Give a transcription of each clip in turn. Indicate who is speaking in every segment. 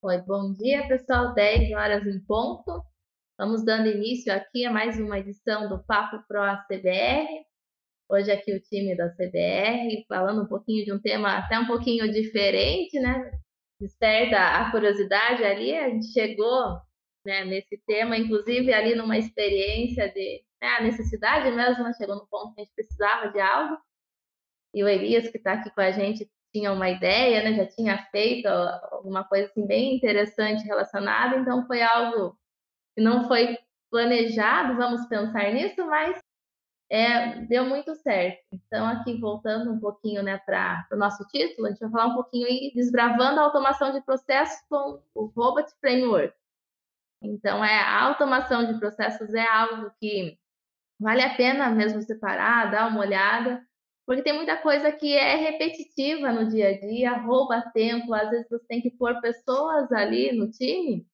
Speaker 1: Oi, bom dia, pessoal. 10 horas em ponto. Vamos dando início aqui a mais uma edição do Papo Pro CBR. Hoje aqui o time da CBR, falando um pouquinho de um tema até um pouquinho diferente, né? Desperta a curiosidade ali, a gente chegou né, nesse tema, inclusive ali numa experiência de né, a necessidade mesmo, né? chegou no ponto que a gente precisava de algo. E o Elias, que está aqui com a gente, tinha uma ideia, né, já tinha feito alguma coisa assim bem interessante relacionada, então foi algo que não foi planejado, vamos pensar nisso, mas é, deu muito certo. Então, aqui voltando um pouquinho né, para o nosso título, a gente vai falar um pouquinho aí, desbravando a automação de processos com o Robot Framework. Então, é, a automação de processos é algo que vale a pena mesmo separar, dar uma olhada, porque tem muita coisa que é repetitiva no dia a dia, rouba tempo, às vezes você tem que pôr pessoas ali no time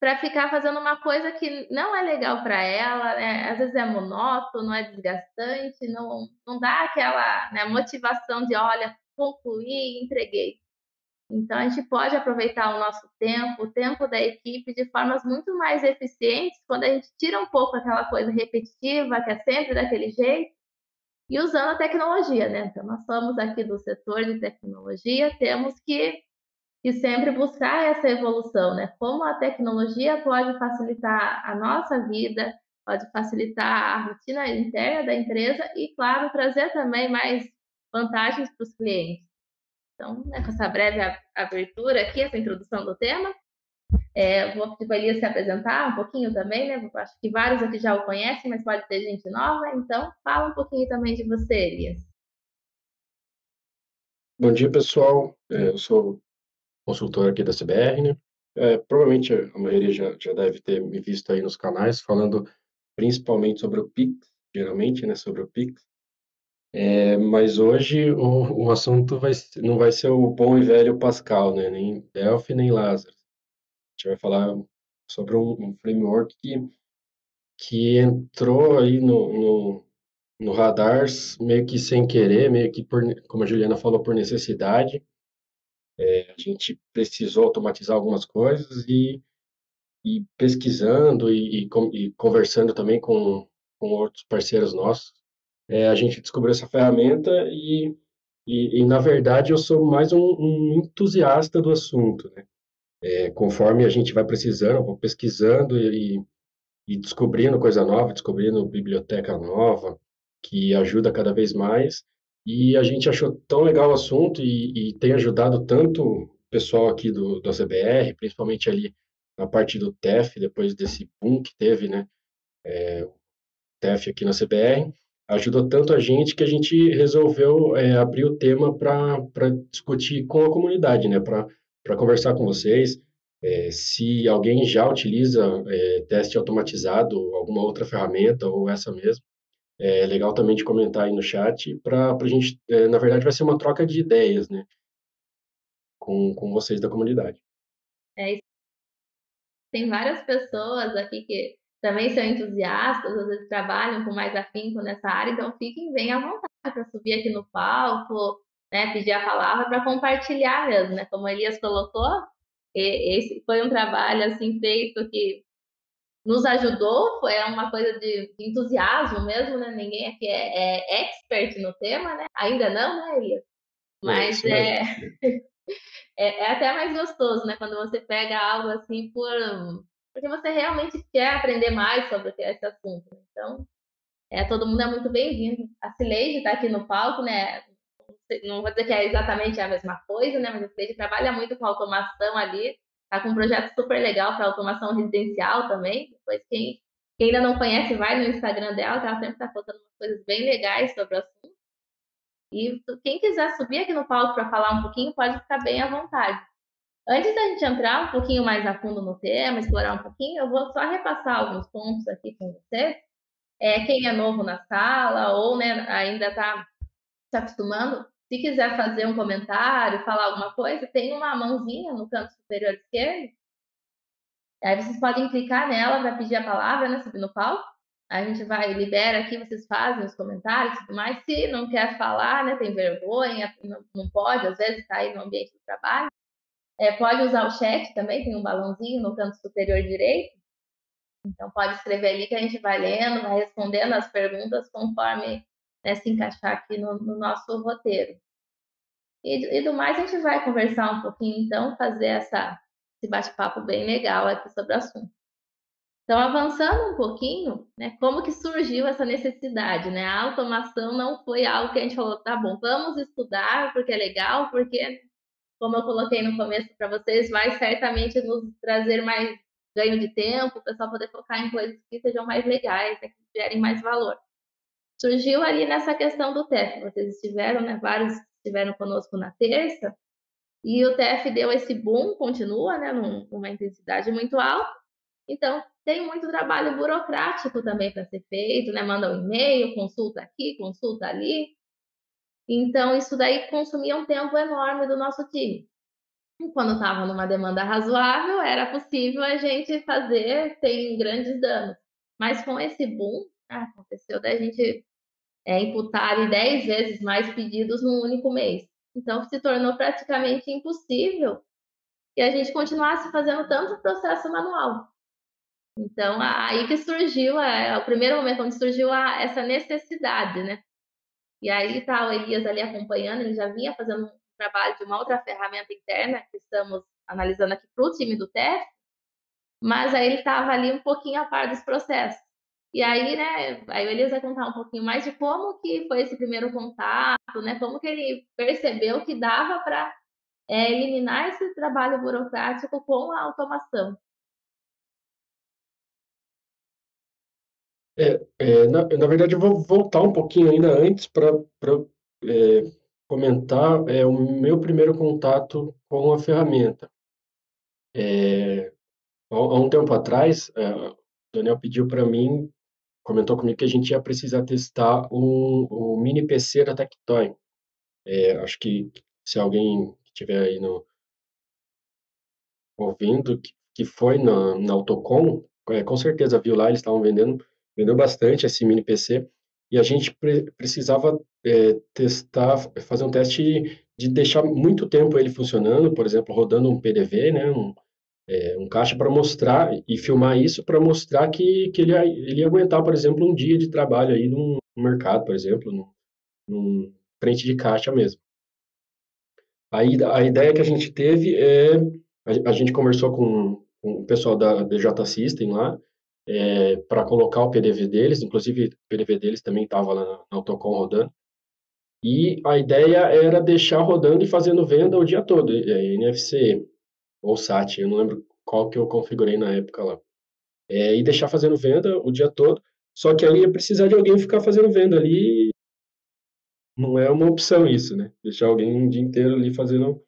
Speaker 1: para ficar fazendo uma coisa que não é legal para ela, né? às vezes é monótono, é desgastante, não, não dá aquela né, motivação de, olha, concluí, entreguei. Então, a gente pode aproveitar o nosso tempo, o tempo da equipe, de formas muito mais eficientes, quando a gente tira um pouco aquela coisa repetitiva, que é sempre daquele jeito, e usando a tecnologia, né? Então, nós somos aqui do setor de tecnologia, temos que, que sempre buscar essa evolução, né? Como a tecnologia pode facilitar a nossa vida, pode facilitar a rotina interna da empresa e, claro, trazer também mais vantagens para os clientes. Então, né, com essa breve abertura aqui, essa introdução do tema, é, vou pedir para Elias se apresentar um pouquinho também, né? Acho que vários aqui já o conhecem, mas pode ter gente nova, então fala um pouquinho também de você, Elias.
Speaker 2: Bom dia, pessoal. É, eu sou consultor aqui da CBR, né? É, provavelmente a maioria já, já deve ter me visto aí nos canais falando principalmente sobre o Pix, geralmente, né? Sobre o Pix. É, mas hoje o, o assunto vai, não vai ser o bom e velho Pascal, né? Nem Delphi, nem Lázaro gente vai falar sobre um, um framework que, que entrou aí no, no, no radar meio que sem querer, meio que por, como a Juliana falou, por necessidade. É, a gente precisou automatizar algumas coisas e, e pesquisando e, e, e, conversando também com, com outros parceiros nossos, é, a gente descobriu essa ferramenta e, e, na verdade, eu sou mais um, um entusiasta do assunto, né? É, conforme a gente vai precisando, vou pesquisando e, e descobrindo coisa nova, descobrindo biblioteca nova, que ajuda cada vez mais. E a gente achou tão legal o assunto e, e tem ajudado tanto o pessoal aqui do, do CBR, principalmente ali na parte do TEF, depois desse boom que teve, né? É, TEF aqui na CBR, ajudou tanto a gente que a gente resolveu é, abrir o tema para discutir com a comunidade, né? Para conversar com vocês. É, se alguém já utiliza é, teste automatizado, alguma outra ferramenta ou essa mesmo, é legal também de comentar aí no chat para a gente, é, na verdade, vai ser uma troca de ideias, né, com, com vocês da comunidade.
Speaker 1: É, tem várias pessoas aqui que também são entusiastas, às vezes trabalham com mais afinco nessa área, então fiquem bem à vontade para subir aqui no palco, né, pedir a palavra para compartilhar mesmo, né? Como Elias colocou, esse foi um trabalho assim feito que nos ajudou, foi uma coisa de, entusiasmo mesmo, né? Ninguém aqui é, é, expert no tema, né? Ainda não, né, Elias? Mas é, é, é, até mais gostoso, né? Quando você pega algo assim por porque você realmente quer aprender mais sobre esse assunto. Né? Então, é, todo mundo é muito bem-vindo. A Cileide está aqui no palco, né? Não vou dizer que é exatamente a mesma coisa, né? Mas a gente trabalha muito com automação ali, tá com um projeto super legal para automação residencial também. Depois, quem, quem ainda não conhece, vai no Instagram dela, que ela sempre está contando umas coisas bem legais sobre o assunto. E quem quiser subir aqui no palco para falar um pouquinho, pode ficar bem à vontade. Antes da gente entrar um pouquinho mais a fundo no tema, explorar um pouquinho, eu vou só repassar alguns pontos aqui com vocês. É, quem é novo na sala ou né, ainda está se acostumando, se quiser fazer um comentário, falar alguma coisa, tem uma mãozinha no canto superior esquerdo. Aí vocês podem clicar nela para pedir a palavra, né? Subir no palco. A gente vai, libera aqui, vocês fazem os comentários e tudo mais. Se não quer falar, né? Tem vergonha, não, pode, às vezes está aí no ambiente do trabalho. É, pode usar o chat também, tem um balãozinho no canto superior direito. Então, pode escrever ali que a gente vai lendo, vai respondendo as perguntas conforme né, se encaixar aqui no, no nosso roteiro. E, e, do mais, a gente vai conversar um pouquinho, então, fazer essa, esse bate-papo bem legal aqui sobre o assunto. Então, avançando um pouquinho, né, como que surgiu essa necessidade, né? A automação não foi algo que a gente falou, tá bom, vamos estudar porque é legal, porque, como eu coloquei no começo para vocês, vai certamente nos trazer mais ganho de tempo, o pessoal poder focar em coisas que sejam mais legais, né, que gerem mais valor. Surgiu ali nessa questão do TEF, vocês estiveram, né, vários estiveram conosco na terça, e o TEF deu esse boom, continua, né, numa intensidade muito alta, então tem muito trabalho burocrático também para ser feito, né? Manda um e-mail, consulta aqui, consulta ali. Então, isso daí consumia um tempo enorme do nosso time. E quando estava numa demanda razoável, era possível a gente fazer sem grandes danos. Mas com esse boom, ah, aconteceu da gente é, imputar 10 vezes mais pedidos num único mês. Então, se tornou praticamente impossível que a gente continuasse fazendo tanto processo manual. Então, aí que surgiu, é, o primeiro momento onde surgiu a, essa necessidade, né? E aí está o Elias ali acompanhando, ele já vinha fazendo um trabalho de uma outra ferramenta interna que estamos analisando aqui para o time do TEF, mas aí ele estava ali um pouquinho a par dos processos. E aí, né, aí o Elias vai contar um pouquinho mais de como que foi esse primeiro contato, né, como que ele percebeu que dava para é, eliminar esse trabalho burocrático com a automação.
Speaker 2: É, é, na, na verdade, eu vou voltar um pouquinho ainda antes para é, comentar é, o meu primeiro contato com a ferramenta. É, há, há um tempo atrás, Daniel pediu para mim, comentou comigo que a gente ia precisar testar um, o mini PC da Tectoy. É, acho que se alguém estiver aí no, ouvindo, que, que foi na, na Autocom, é, com certeza viu lá, eles estavam vendendo vendeu bastante esse mini PC e a gente pre precisava é, testar, fazer um teste de deixar muito tempo ele funcionando, por exemplo, rodando um PDV, né, um, é, um caixa para mostrar e filmar isso para mostrar que, que ele, ia, ele ia aguentar, por exemplo, um dia de trabalho aí no mercado, por exemplo, num, num frente de caixa mesmo. Aí a ideia que a gente teve é a, a gente conversou com, com o pessoal da DJ System lá é, para colocar o PDV deles, inclusive o PDV deles também estava lá na, na Autocom rodando. E a ideia era deixar rodando e fazendo venda o dia todo, é, NFC ou SAT, eu não lembro qual que eu configurei na época lá. É, e deixar fazendo venda o dia todo, só que aí ia precisar de alguém ficar fazendo venda ali. Não é uma opção isso, né? Deixar alguém o dia inteiro ali fazendo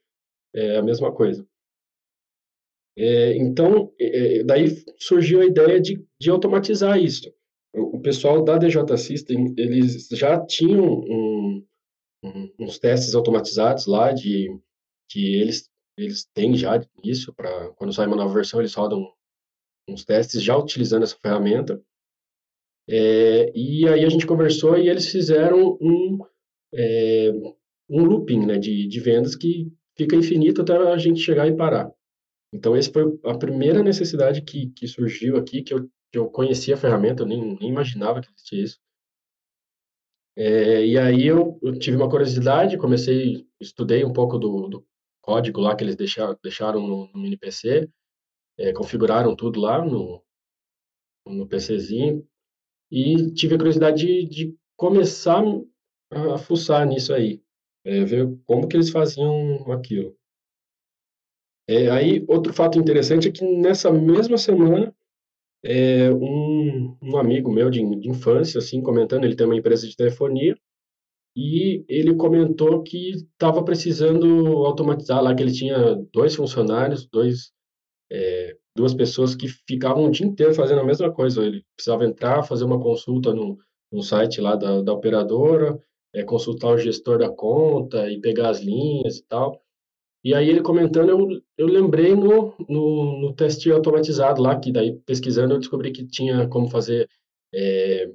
Speaker 2: é, a mesma coisa. É, então, é, daí surgiu a ideia de, de automatizar isso. O, o, pessoal da DJ System, eles já tinham um, um, uns testes automatizados lá, de que eles, eles têm já isso, para quando sai uma nova versão, eles rodam uns testes já utilizando essa ferramenta. É, e aí a gente conversou e eles fizeram um, é, um looping né, de, de vendas que fica infinito até a gente chegar e parar. Então, essa foi a primeira necessidade que, que surgiu aqui, que eu, que eu conhecia a ferramenta, eu nem, nem imaginava que existia isso. É, e aí eu, eu, tive uma curiosidade, comecei, estudei um pouco do, do código lá que eles deixaram, deixaram no, no mini PC, é, configuraram tudo lá no, no PCzinho, e tive a curiosidade de, de começar a fuçar nisso aí, é, ver como que eles faziam aquilo. É, aí, outro fato interessante é que nessa mesma semana, é, um, um amigo meu de, de infância, assim, comentando, ele tem uma empresa de telefonia, e ele comentou que estava precisando automatizar lá, que ele tinha dois funcionários, dois, é, duas pessoas que ficavam o dia inteiro fazendo a mesma coisa. Ele precisava entrar, fazer uma consulta no, no site lá da, da operadora, é, consultar o gestor da conta e pegar as linhas e tal. E aí ele comentando, eu, eu lembrei no, no, no teste automatizado lá, que daí pesquisando eu descobri que tinha como fazer, é,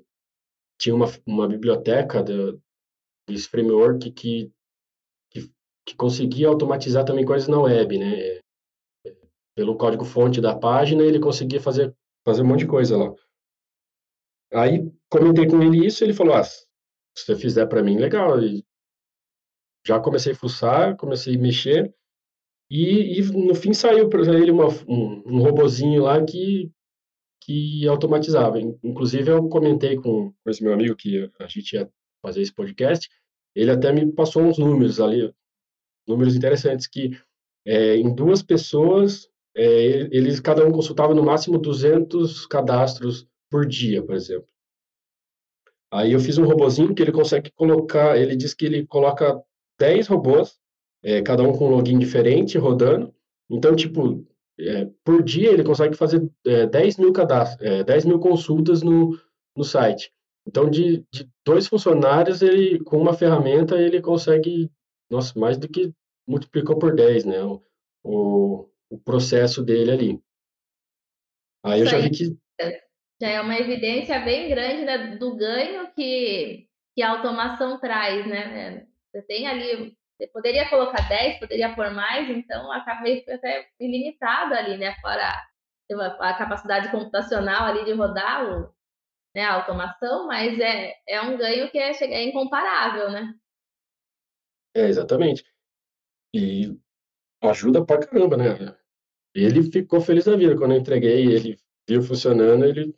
Speaker 2: tinha uma, uma biblioteca de, desse framework que, que, que conseguia automatizar também coisas na web, né? pelo código-fonte da página, ele conseguia fazer, fazer um monte de coisa lá. Aí comentei com ele isso, ele falou: ah, se você fizer para mim, legal. E já comecei a fuçar, comecei a mexer, e, e no fim saiu para ele uma, um, um robozinho lá que, que automatizava. Inclusive, eu comentei com, com esse meu amigo que a gente ia fazer esse podcast, ele até me passou uns números ali, números interessantes, que é, em duas pessoas, é, eles cada um consultava no máximo 200 cadastros por dia, por exemplo. Aí eu fiz um robozinho que ele consegue colocar, ele diz que ele coloca 10 robôs, é, cada um com um login diferente, rodando. Então, tipo, é, por dia ele consegue fazer é, 10 mil cadastros, é, 10 mil consultas no, no site. Então, de, de dois funcionários, ele, com uma ferramenta, ele consegue, nossa, mais do que multiplicou por 10, né? O, o, o processo dele ali. Aí eu já vi que.
Speaker 1: Já é uma evidência bem grande né, do ganho que, que a automação traz, né? Você tem ali, você poderia colocar 10, poderia pôr mais, então acaba meio até ilimitado ali, né? Fora a capacidade computacional ali de rodar o, né, a automação, mas é, é um ganho que é, é incomparável, né?
Speaker 2: É, exatamente. E ajuda pra caramba, né? Ele ficou feliz da vida quando eu entreguei, ele viu funcionando, ele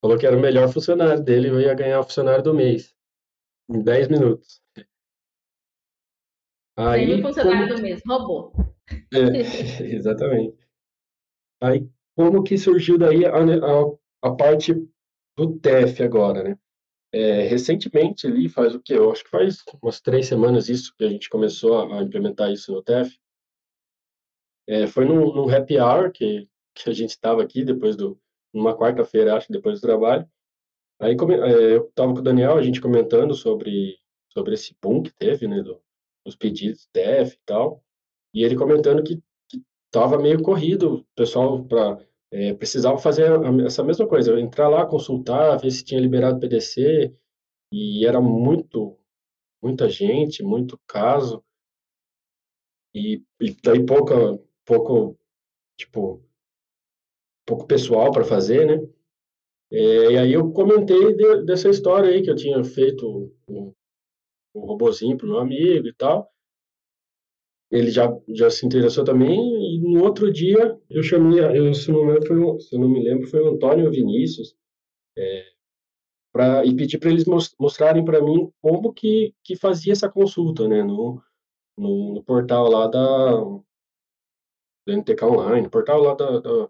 Speaker 2: falou que era o melhor funcionário dele, eu ia ganhar o funcionário do mês, em 10 minutos.
Speaker 1: Aí, funcionário como... do mês, robô.
Speaker 2: É, exatamente. Aí, como que surgiu daí a, a, a parte do TEF agora, né? É, recentemente ali, faz o que? Eu acho que faz umas três semanas isso que a gente começou a, implementar isso no TEF. É, foi num, num happy hour que, que a gente estava aqui, depois do, numa quarta-feira, acho, depois do trabalho. Aí é, eu estava com o Daniel, a gente comentando sobre, sobre esse boom que teve, né, do, dos pedidos TEF e tal, e ele comentando que estava meio corrido, o pessoal para é, precisava fazer essa mesma coisa, entrar lá, consultar, ver se tinha liberado PDC, e era muito, muita gente, muito caso, e, e daí pouca, pouco, tipo, pouco pessoal para fazer, né? É, e aí eu comentei de, dessa história aí que eu tinha feito um, um robozinho para meu amigo e tal, ele já, já se interessou também, no outro dia eu chamei, eu, se, não lembro, foi, se não me lembro, foi o Antônio Vinícius, é, pra, e pedi para eles mostrarem para mim como que, que fazia essa consulta, né, no, no, no portal lá da, da NTK Online, portal lá da, da.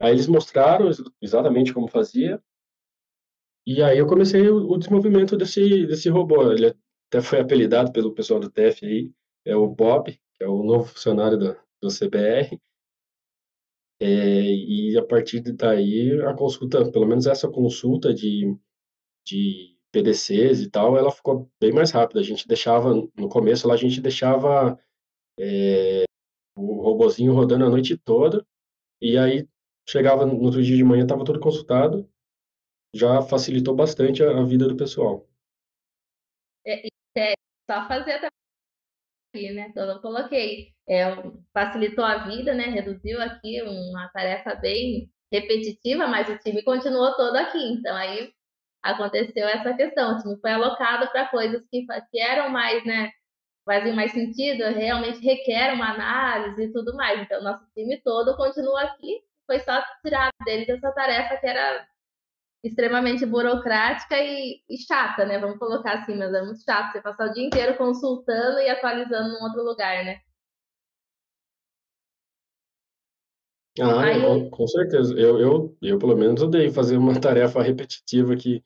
Speaker 2: Aí eles mostraram exatamente como fazia, e aí eu comecei o, o desenvolvimento desse, desse robô. Ele até foi apelidado pelo pessoal do TEF aí, é o Bob, que é o novo funcionário do, do CBR. É, e a partir daí, a consulta, pelo menos essa consulta de, de PDCs e tal, ela ficou bem mais rápida. A gente deixava, no começo lá, a gente deixava é, o robozinho rodando a noite toda, e aí chegava no outro dia de manhã, estava tudo consultado, já facilitou bastante a, a vida do pessoal.
Speaker 1: É, é, só fazer aqui, né? Então, eu coloquei. É, facilitou a vida, né? Reduziu aqui uma tarefa bem repetitiva, mas o time continuou todo aqui. Então, aí aconteceu essa questão. O time foi alocado para coisas que, que eram mais, né? Faziam mais sentido, realmente requer uma análise e tudo mais. Então, nosso time todo continua aqui. Foi só tirar deles essa tarefa que era extremamente burocrática e, e, chata, né? Vamos colocar assim, mas é muito chato você passar o dia inteiro consultando e atualizando em outro lugar, né?
Speaker 2: Ah, Aí, com, com certeza. Eu, eu, eu, pelo menos, odeio fazer uma tarefa repetitiva que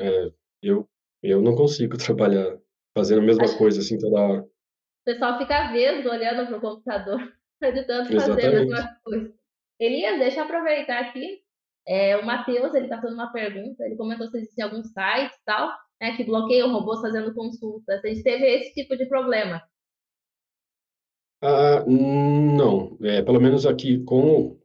Speaker 2: é, eu, eu não consigo trabalhar fazendo a mesma coisa assim toda hora. O
Speaker 1: pessoal fica vesgo olhando para o computador, de tanto fazer a mesma coisa. Elias, deixa eu aproveitar aqui é, o Matheus, ele está fazendo uma pergunta, ele comentou se existem alguns sites tal, né, que bloqueiam robôs fazendo consultas. A gente teve esse tipo de problema.
Speaker 2: Ah, não. É, pelo menos aqui com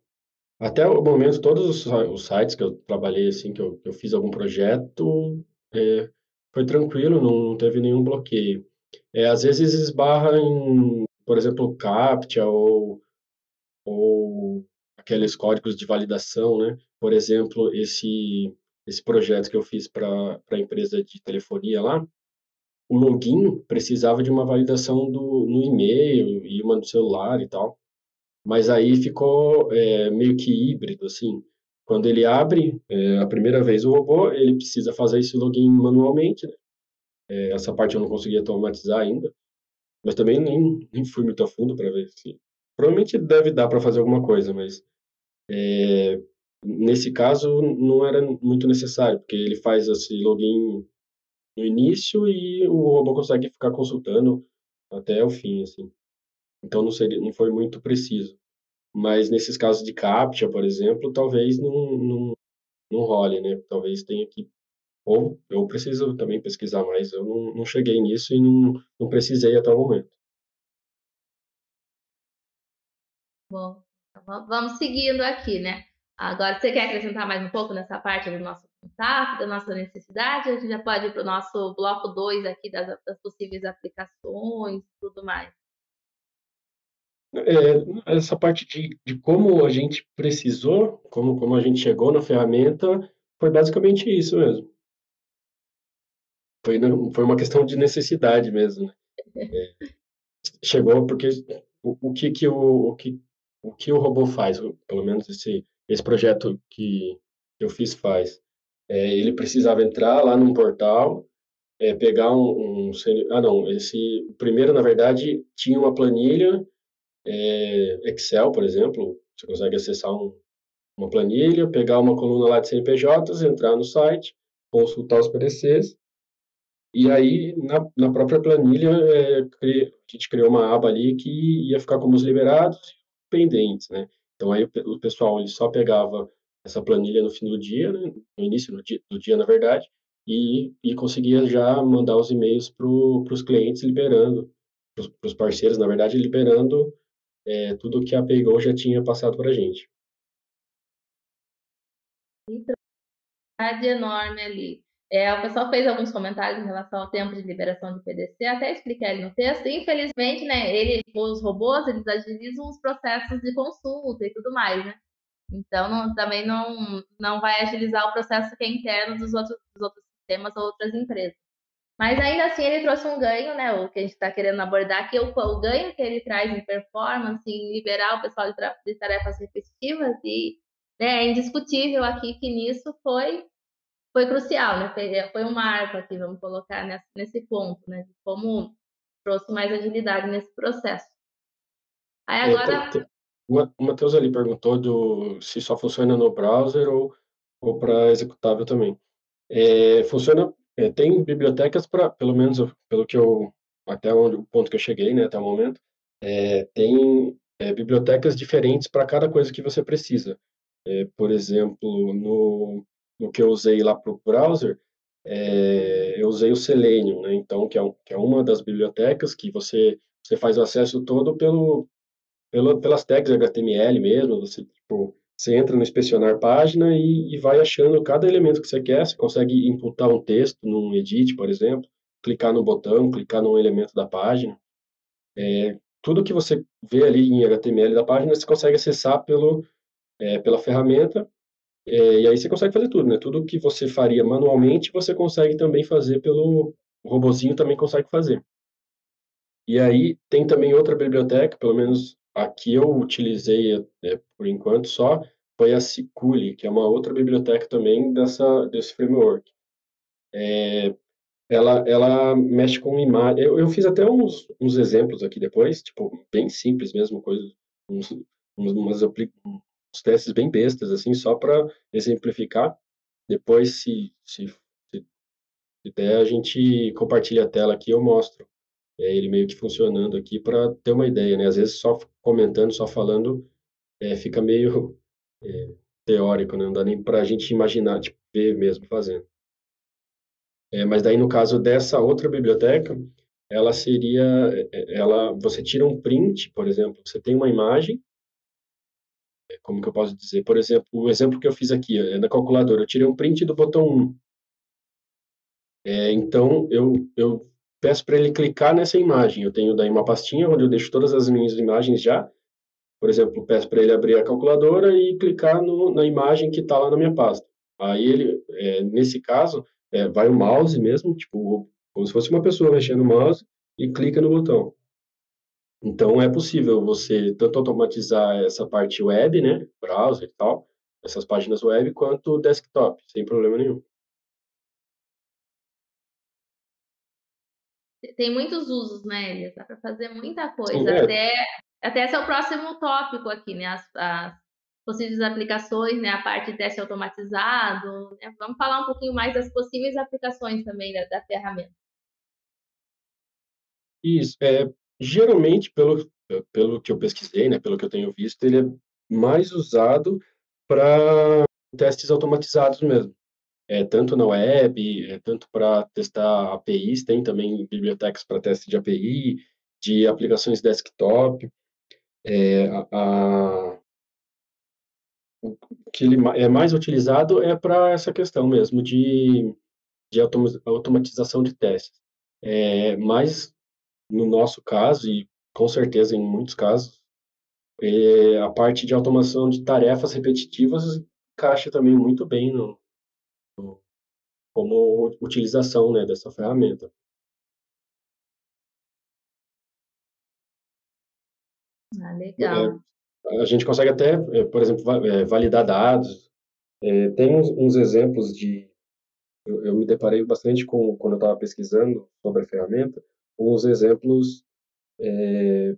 Speaker 2: até o momento todos os, os sites que eu trabalhei assim que eu, que eu fiz algum projeto é, foi tranquilo, não, não, teve nenhum bloqueio. É, às vezes esbarra em, por exemplo, CAPTCHA ou ou aqueles códigos de validação, né? Por exemplo, esse esse projeto que eu fiz para a empresa de telefonia lá, o login precisava de uma validação do, no e-mail e uma no celular e tal. Mas aí ficou é, meio que híbrido, assim. Quando ele abre é, a primeira vez o robô, ele precisa fazer esse login manualmente. Né? É, essa parte eu não conseguia automatizar ainda. Mas também nem, nem fui muito a fundo para ver se. Provavelmente deve dar para fazer alguma coisa, mas é, nesse caso não era muito necessário, porque ele faz esse login no início e o robô consegue ficar consultando até o fim, assim. Então não seria, não foi muito preciso. Mas nesses casos de captcha, por exemplo, talvez não, não, não role, né? Talvez tenha que ou eu preciso também pesquisar mais. Eu não, não cheguei nisso e não, não precisei até o momento.
Speaker 1: Bom, vamos seguindo aqui, né? Agora, você quer acrescentar mais um pouco nessa parte do nosso contato, da nossa necessidade? A gente já pode ir para o nosso bloco 2 aqui das, das possíveis aplicações tudo mais.
Speaker 2: É, essa parte de, de como a gente precisou, como, como a gente chegou na ferramenta, foi basicamente isso mesmo. Foi, foi uma questão de necessidade mesmo. É, chegou porque o, o, que, que, o, o, que, o que o robô faz, pelo menos esse, esse projeto que eu fiz faz. É, ele precisava entrar lá num portal, é, pegar um, um, Ah, não, esse... Primeiro, na verdade, tinha uma planilha é, Excel, por exemplo, você consegue acessar um, uma planilha, pegar uma coluna lá de CNPJs, entrar no site, consultar os PDCs, e aí na, na própria planilha é, a gente criou uma aba ali que ia ficar como os liberados pendentes, né? Então aí o, pessoal ele só pegava essa planilha no fim do dia, né? no início do dia, do dia na verdade, e, e conseguia já mandar os e-mails para os clientes liberando, para os parceiros, na verdade, liberando é, tudo que a PayGo já tinha passado para a gente.
Speaker 1: enorme ali. É, o pessoal fez alguns comentários em relação ao tempo de liberação de PDC, até expliquei ali no texto. Infelizmente, né, ele, os robôs, eles agilizam os processos de consulta e tudo mais, né? Então, não, também não, não vai agilizar o processo que é interno dos outros, dos outros sistemas ou outras empresas. Mas ainda assim ele trouxe um ganho, né? O que a gente está querendo abordar aqui, o, o, ganho que ele traz em performance, em liberar o pessoal de, de tarefas repetitivas, e né, é indiscutível aqui que nisso foi, foi crucial, né? Foi, foi um marco aqui, vamos colocar nesse, nesse ponto, né? De como trouxe mais agilidade nesse processo. Aí é, agora. É,
Speaker 2: o Matheus ali perguntou do, se só funciona no browser ou, ou para executável também. É, funciona é, tem bibliotecas para, pelo menos pelo que eu, até onde, o ponto que eu cheguei, né, até o momento, é, tem é, bibliotecas diferentes para cada coisa que você precisa. É, por exemplo, no, no que eu usei lá para o browser, é, eu usei o Selenium, né, então, que é, um, que é uma das bibliotecas que você, você faz o acesso todo pelo, pelo, pelas tags HTML mesmo, você, tipo, você entra no inspecionar página e, e, vai achando cada elemento que você quer. Você consegue imputar um texto num edit, por exemplo, clicar no botão, clicar num elemento da página. É, tudo que você vê ali em HTML da página, você consegue acessar pelo, é, pela ferramenta. É, e aí você consegue fazer tudo, né? Tudo que você faria manualmente, você consegue também fazer pelo o robozinho também consegue fazer. E aí tem também outra biblioteca, pelo menos aqui eu utilizei é, por enquanto só, foi a Ciculi, que é uma outra biblioteca também dessa, desse framework. É, ela, ela mexe com imagem. Eu, eu fiz até uns, uns exemplos aqui depois, tipo, bem simples mesmo, coisas, uns, umas, uns testes bem bestas, assim, só para exemplificar. Depois, se, se, se, der, a gente compartilha a tela aqui, eu mostro é, ele meio que funcionando aqui para ter uma ideia, né? Às vezes só comentando, só falando, é, fica meio é, teórico, né? Não dá nem para a gente imaginar, tipo, ver mesmo fazendo. É, mas daí no caso dessa outra biblioteca, ela seria, é, ela, você tira um print, por exemplo, você tem uma imagem, é, como que eu posso dizer? Por exemplo, o exemplo que eu fiz aqui, é na calculadora, eu tirei um print do botão 1. É, então, eu, eu peço para ele clicar nessa imagem. Eu tenho daí uma pastinha onde eu deixo todas as minhas imagens já, por exemplo, peço para ele abrir a calculadora e clicar no, na imagem que está lá na minha pasta. Aí ele, é, nesse caso, é, vai o mouse mesmo, tipo, como se fosse uma pessoa mexendo no mouse e clica no botão. Então é possível você tanto automatizar essa parte web, né, browser e tal, essas páginas web, quanto desktop, sem problema nenhum.
Speaker 1: Tem muitos usos, né, Elias? Dá para fazer muita coisa. Sim, é. Até até esse é o próximo tópico aqui, né? As, as possíveis aplicações, né? A parte de teste automatizado. Né? Vamos falar um pouquinho mais das possíveis aplicações também da, da ferramenta.
Speaker 2: Isso. É, geralmente, pelo, pelo que eu pesquisei, né? Pelo que eu tenho visto, ele é mais usado para testes automatizados mesmo. É, tanto na web, é, tanto para testar APIs, tem também bibliotecas para teste de API, de aplicações desktop. É, a, o que ele é mais utilizado é para essa questão mesmo de, de automatização de testes. É, mas, no nosso caso, e com certeza em muitos casos, é, a parte de automação de tarefas repetitivas encaixa também muito bem no, no como utilização né, dessa ferramenta.
Speaker 1: Ah, legal.
Speaker 2: É, a gente consegue até, é, por exemplo, é, validar dados. É, tem uns, uns, exemplos de. Eu, eu, me deparei bastante com, quando eu estava pesquisando sobre a ferramenta, uns exemplos, é,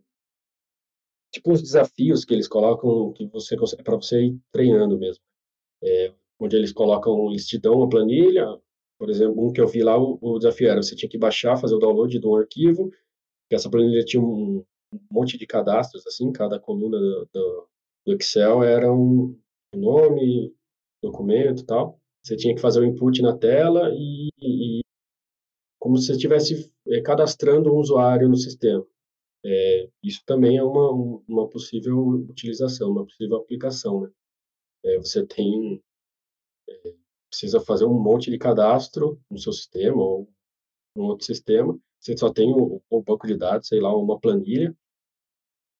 Speaker 2: tipo uns desafios que eles colocam que você consegue, para você ir treinando mesmo. É, onde eles colocam listidão, uma planilha, por exemplo, um que eu vi lá, o, o desafio era você tinha que baixar, fazer o download de um arquivo, que essa planilha tinha um, um monte de cadastros, assim, cada coluna do, do, do Excel era um nome, documento tal. Você tinha que fazer o input na tela e, e como se você estivesse é, cadastrando um usuário no sistema. É, isso também é uma, uma possível utilização, uma possível aplicação. Né? É, você tem é, precisa fazer um monte de cadastro no seu sistema ou no outro sistema. Você só tem o, o banco de dados, sei lá, uma planilha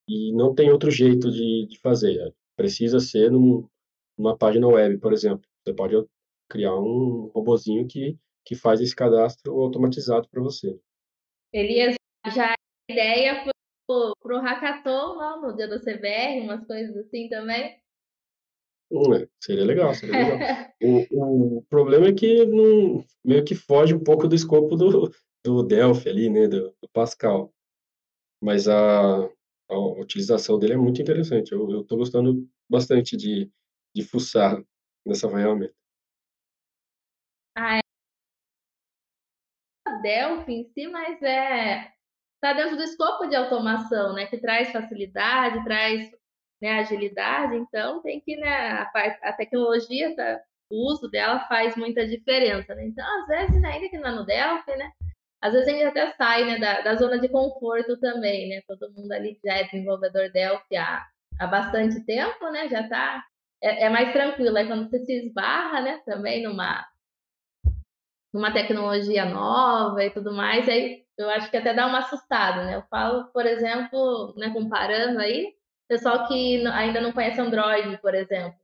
Speaker 2: e não tem outro jeito de, de fazer. Precisa ser num, numa página web, por exemplo. Você pode criar um robozinho que, que faz esse cadastro automatizado para você.
Speaker 1: Elias, já a ideia para o hackathon lá no dia da CBR, umas coisas assim também?
Speaker 2: Hum, é, seria legal, seria legal. o, o problema é que não, meio que foge um pouco do escopo do, do Delphi ali, né, do, do Pascal. Mas a, a utilização dele é muito interessante. Eu estou gostando bastante de, de fuçar nessa ferramenta.
Speaker 1: Ah, é. Delphi em si, mas é está dentro do escopo de automação, né? Que traz facilidade, traz né, agilidade. Então tem que né, a, a tecnologia, tá, o uso dela faz muita diferença. Né? Então às vezes ainda que não é no Delphi, né? às vezes a gente até sai né, da, da zona de conforto também, né? Todo mundo ali já é desenvolvedor Delphi há, há bastante tempo, né? Já tá. É, é mais tranquilo. Aí quando você se esbarra, né, também numa, numa tecnologia nova e tudo mais, aí eu acho que até dá uma assustada, né? Eu falo, por exemplo, né, comparando aí, pessoal que ainda não conhece Android, por exemplo.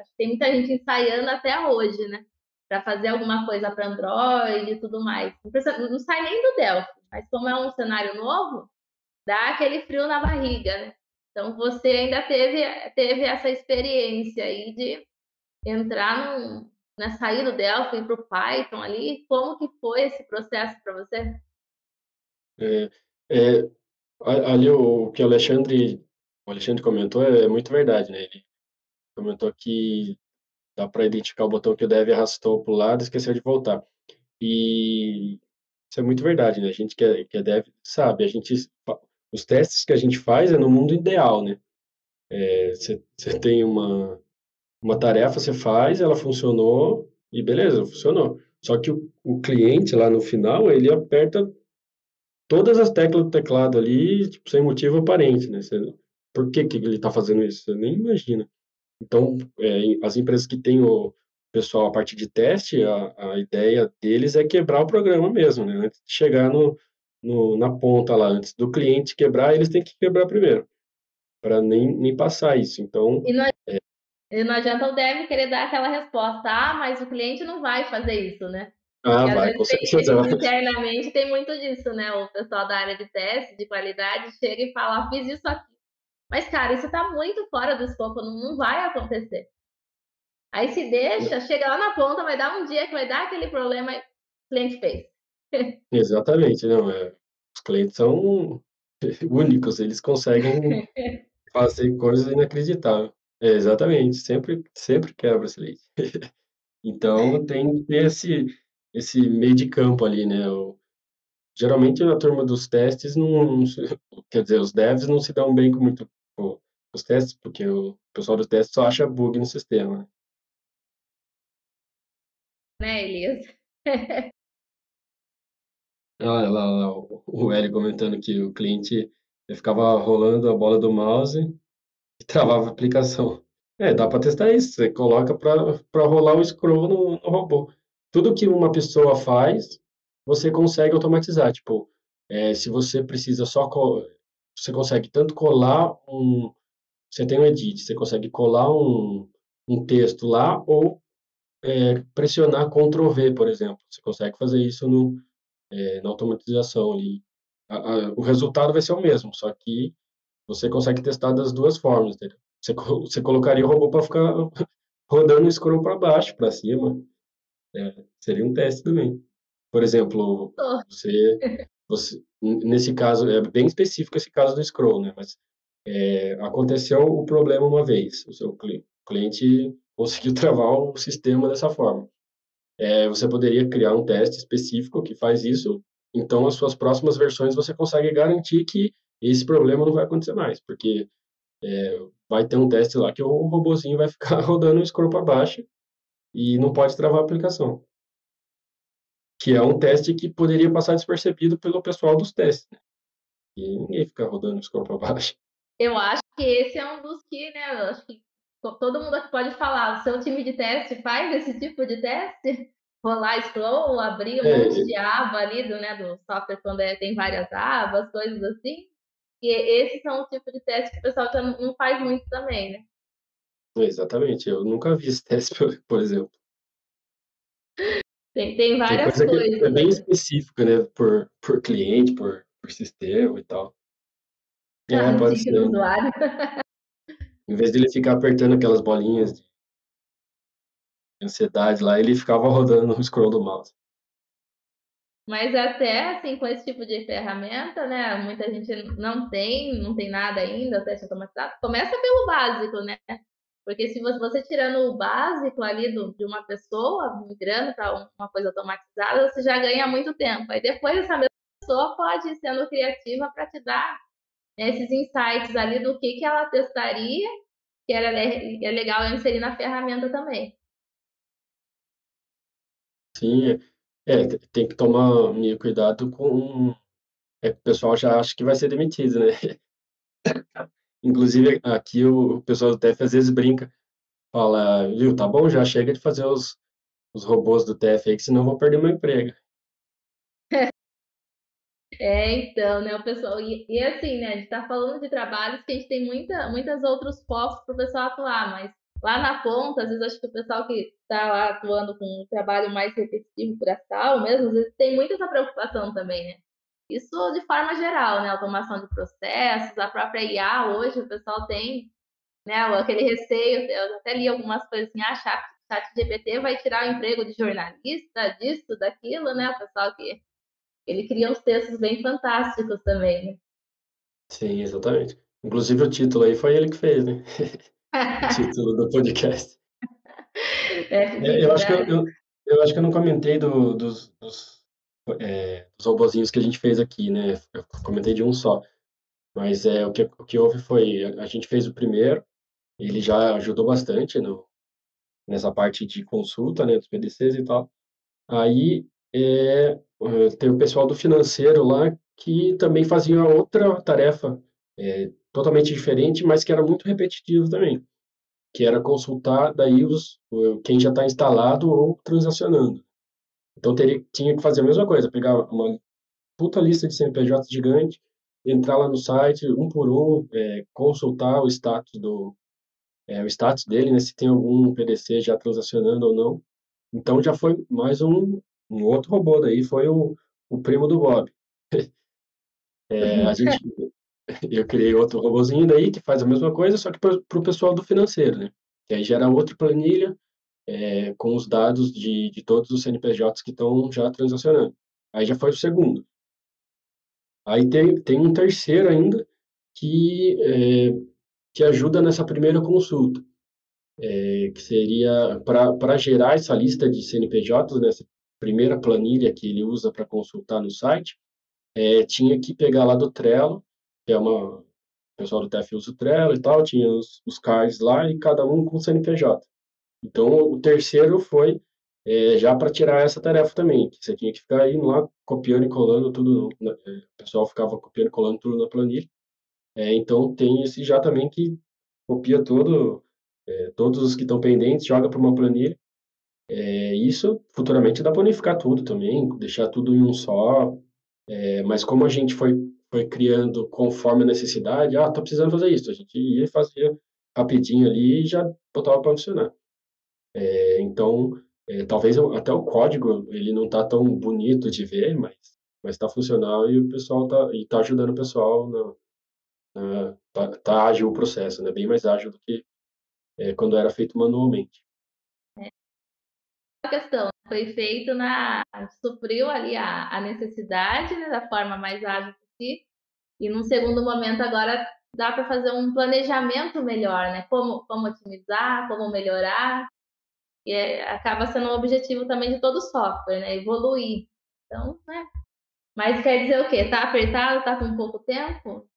Speaker 1: Acho que tem muita gente ensaiando até hoje, né? para fazer alguma coisa para Android e tudo mais. Não, precisa, não, sai nem do Delphi, mas como é um cenário novo, dá aquele frio na barriga, né? Então você ainda teve, teve essa experiência aí de entrar num, né, sair do Delphi para o Python ali. Como que foi esse processo para você?
Speaker 2: É, é, ali o que o Alexandre, o Alexandre comentou é, é muito verdade, né? Ele comentou que dá para identificar o botão que o dev arrastou para o lado e esqueceu de voltar. E isso é muito verdade, né? A gente que é, que é dev sabe, a gente, os testes que a gente faz é no mundo ideal, né? Você é, tem uma, uma tarefa, você faz, ela funcionou e beleza, funcionou. Só que o, o cliente lá no final, ele aperta todas as teclas do teclado ali, tipo, sem motivo aparente, né? Você, por que, que ele está fazendo isso? Você nem imagina. Então, é, as empresas que têm o pessoal a partir de teste, a, a ideia deles é quebrar o programa mesmo, né? Antes de chegar no, no, na ponta lá, antes do cliente quebrar, eles têm que quebrar primeiro. para nem, nem passar isso. Então,
Speaker 1: e não, é... e não adianta o dev querer dar aquela resposta, ah, mas o cliente não vai fazer isso, né?
Speaker 2: Ah, Porque, vai, com certeza.
Speaker 1: Internamente tem muito disso, né? O pessoal da área de teste, de qualidade, chega e fala, ah, fiz isso aqui. Mas, cara, isso está muito fora do escopo, não, não vai acontecer. Aí se deixa, chega lá na ponta, vai dar um dia que vai dar aquele problema e o cliente fez.
Speaker 2: Exatamente, não é. Os clientes são únicos, eles conseguem fazer coisas inacreditáveis. É, exatamente, sempre, sempre quebra esse leite. então tem que ter esse, esse meio de campo ali, né? O, geralmente a turma dos testes não, não, quer dizer, os devs não se dão bem com muito com os testes, porque o pessoal dos testes só acha bug no sistema. Né?
Speaker 1: né, Elias?
Speaker 2: Olha lá, lá, o Hélio comentando que o cliente ficava rolando a bola do mouse e travava a aplicação. É, dá para testar isso. Você coloca para rolar o scroll no, no, robô. Tudo que uma pessoa faz, você consegue automatizar. Tipo, é, se você precisa só. Você consegue tanto colar um. Você tem um edit, você consegue colar um, um texto lá ou é, pressionar Ctrl V, por exemplo. Você consegue fazer isso no, é, na automatização ali. A, a, o resultado vai ser o mesmo, só que você consegue testar das duas formas. Entendeu? Você, você colocaria o robô para ficar rodando o scroll para baixo, para cima. É, seria um teste também. Por exemplo, você, você, nesse caso, é bem específico esse caso do scroll, né? Mas é, aconteceu o problema uma vez. O seu cliente conseguiu travar o sistema dessa forma. É, você poderia criar um teste específico que faz isso, então as suas próximas versões você consegue garantir que esse problema não vai acontecer mais, porque é, vai ter um teste lá que o robozinho vai ficar rodando o scroll para baixo e não pode travar a aplicação. Que é um teste que poderia passar despercebido pelo pessoal dos testes. Né? E ninguém fica rodando o scroll para baixo.
Speaker 1: Eu acho que esse é um dos que, né, acho que todo mundo aqui pode falar, o seu time de teste faz esse tipo de teste? Rolar scroll, abrir um é, monte de aba ali do, né, do software quando é, tem várias abas, coisas assim. E esses são o tipo de teste que o pessoal não faz muito também, né?
Speaker 2: Exatamente, eu nunca vi esse teste, por exemplo.
Speaker 1: Tem, tem várias tem coisa coisas.
Speaker 2: é bem né? específica, né? Por, por cliente, por, por sistema e tal.
Speaker 1: É, ah, pode ser. usuário.
Speaker 2: Em vez de ele ficar apertando aquelas bolinhas de ansiedade lá, ele ficava rodando no scroll do mouse.
Speaker 1: Mas até assim, com esse tipo de ferramenta, né? Muita gente não tem, não tem nada ainda, teste automatizado. Começa pelo básico, né? Porque se você, você tirando o básico ali do, de uma pessoa, migrando para uma coisa automatizada, você já ganha muito tempo. Aí depois essa mesma pessoa pode ir sendo criativa para te dar esses insights ali do que, que ela testaria, que era é legal inserir na ferramenta também.
Speaker 2: Sim, é, tem que tomar meio cuidado com. É, o pessoal já acha que vai ser demitido, né? Inclusive, aqui o pessoal do TF às vezes brinca, fala, viu, tá bom, já chega de fazer os, os robôs do TF aí, que senão eu vou perder meu emprego.
Speaker 1: É, então, né, o pessoal. E, e assim, né, a gente tá falando de trabalhos que a gente tem muita, muitas outros focos para o pessoal atuar, mas lá na ponta, às vezes acho que o pessoal que está lá atuando com um trabalho mais repetitivo, braçal mesmo, às vezes tem muita essa preocupação também, né? Isso de forma geral, né? Automação de processos, a própria IA hoje, o pessoal tem né, aquele receio, eu até li algumas coisas assim, ah, chat, chat GPT vai tirar o emprego de jornalista, disso, daquilo, né? O pessoal que ele cria uns textos bem fantásticos também, né?
Speaker 2: Sim, exatamente. Inclusive o título aí foi ele que fez, né? título do podcast. É, eu, acho que eu, eu, eu, acho que eu não comentei do, dos, dos, é, dos robozinhos que a gente fez aqui, né? Eu comentei de um só. Mas é, o, que, o que houve foi, a gente fez o primeiro, ele já ajudou bastante no, nessa parte de consulta, né, dos PDCs e tal. Aí é, tem o pessoal do financeiro lá que também fazia outra tarefa é, totalmente diferente, mas que era muito repetitivo também, que era consultar daí os, quem já está instalado ou transacionando. Então teria, tinha que fazer a mesma coisa, pegar uma puta lista de CNPJ gigante, entrar lá no site, um por um, é, consultar o status do é, o status dele, né, se tem algum PDC já transacionando ou não. Então já foi mais um, um outro robô daí, foi o, o primo do Bob. é, a gente, eu criei outro robôzinho daí que faz a mesma coisa, só que para o pessoal do financeiro, né? Que aí gera outra planilha é, com os dados de, de todos os CNPJs que estão já transacionando. Aí já foi o segundo. Aí tem, tem um terceiro ainda que, é, que ajuda nessa primeira consulta, é, que seria para gerar essa lista de CNPJs, nessa primeira planilha que ele usa para consultar no site, é, tinha que pegar lá do Trello, que é uma. O pessoal do TF usa o Trello e tal, tinha os, os cards lá e cada um com CNPJ. Então, o terceiro foi é, já para tirar essa tarefa também, que você tinha que ficar indo lá copiando e colando tudo, né, é, o pessoal ficava copiando e colando tudo na planilha. É, então tem esse já também que copia todo, é, todos os que estão pendentes, joga para uma planilha. É, isso futuramente dá para unificar tudo também, deixar tudo em um só. É, mas como a gente foi, foi criando conforme a necessidade, ah, tá precisando fazer isso, a gente ia e fazia rapidinho ali e já botava para funcionar. É, então, é, talvez até o código ele não tá tão bonito de ver, mas mas está funcional e o pessoal tá e tá ajudando o pessoal na, na tá, tá, ágil o processo, né? Bem mais ágil do que é, quando era feito manualmente.
Speaker 1: É. A questão foi feito na supriu ali a, a necessidade né, da forma mais ágil e num segundo momento agora dá para fazer um planejamento melhor, né? Como como otimizar, como melhorar e é, acaba sendo um objetivo também de todo software, né? Evoluir. Então, né? Mas quer dizer o quê? Tá apertado, tá com pouco tempo?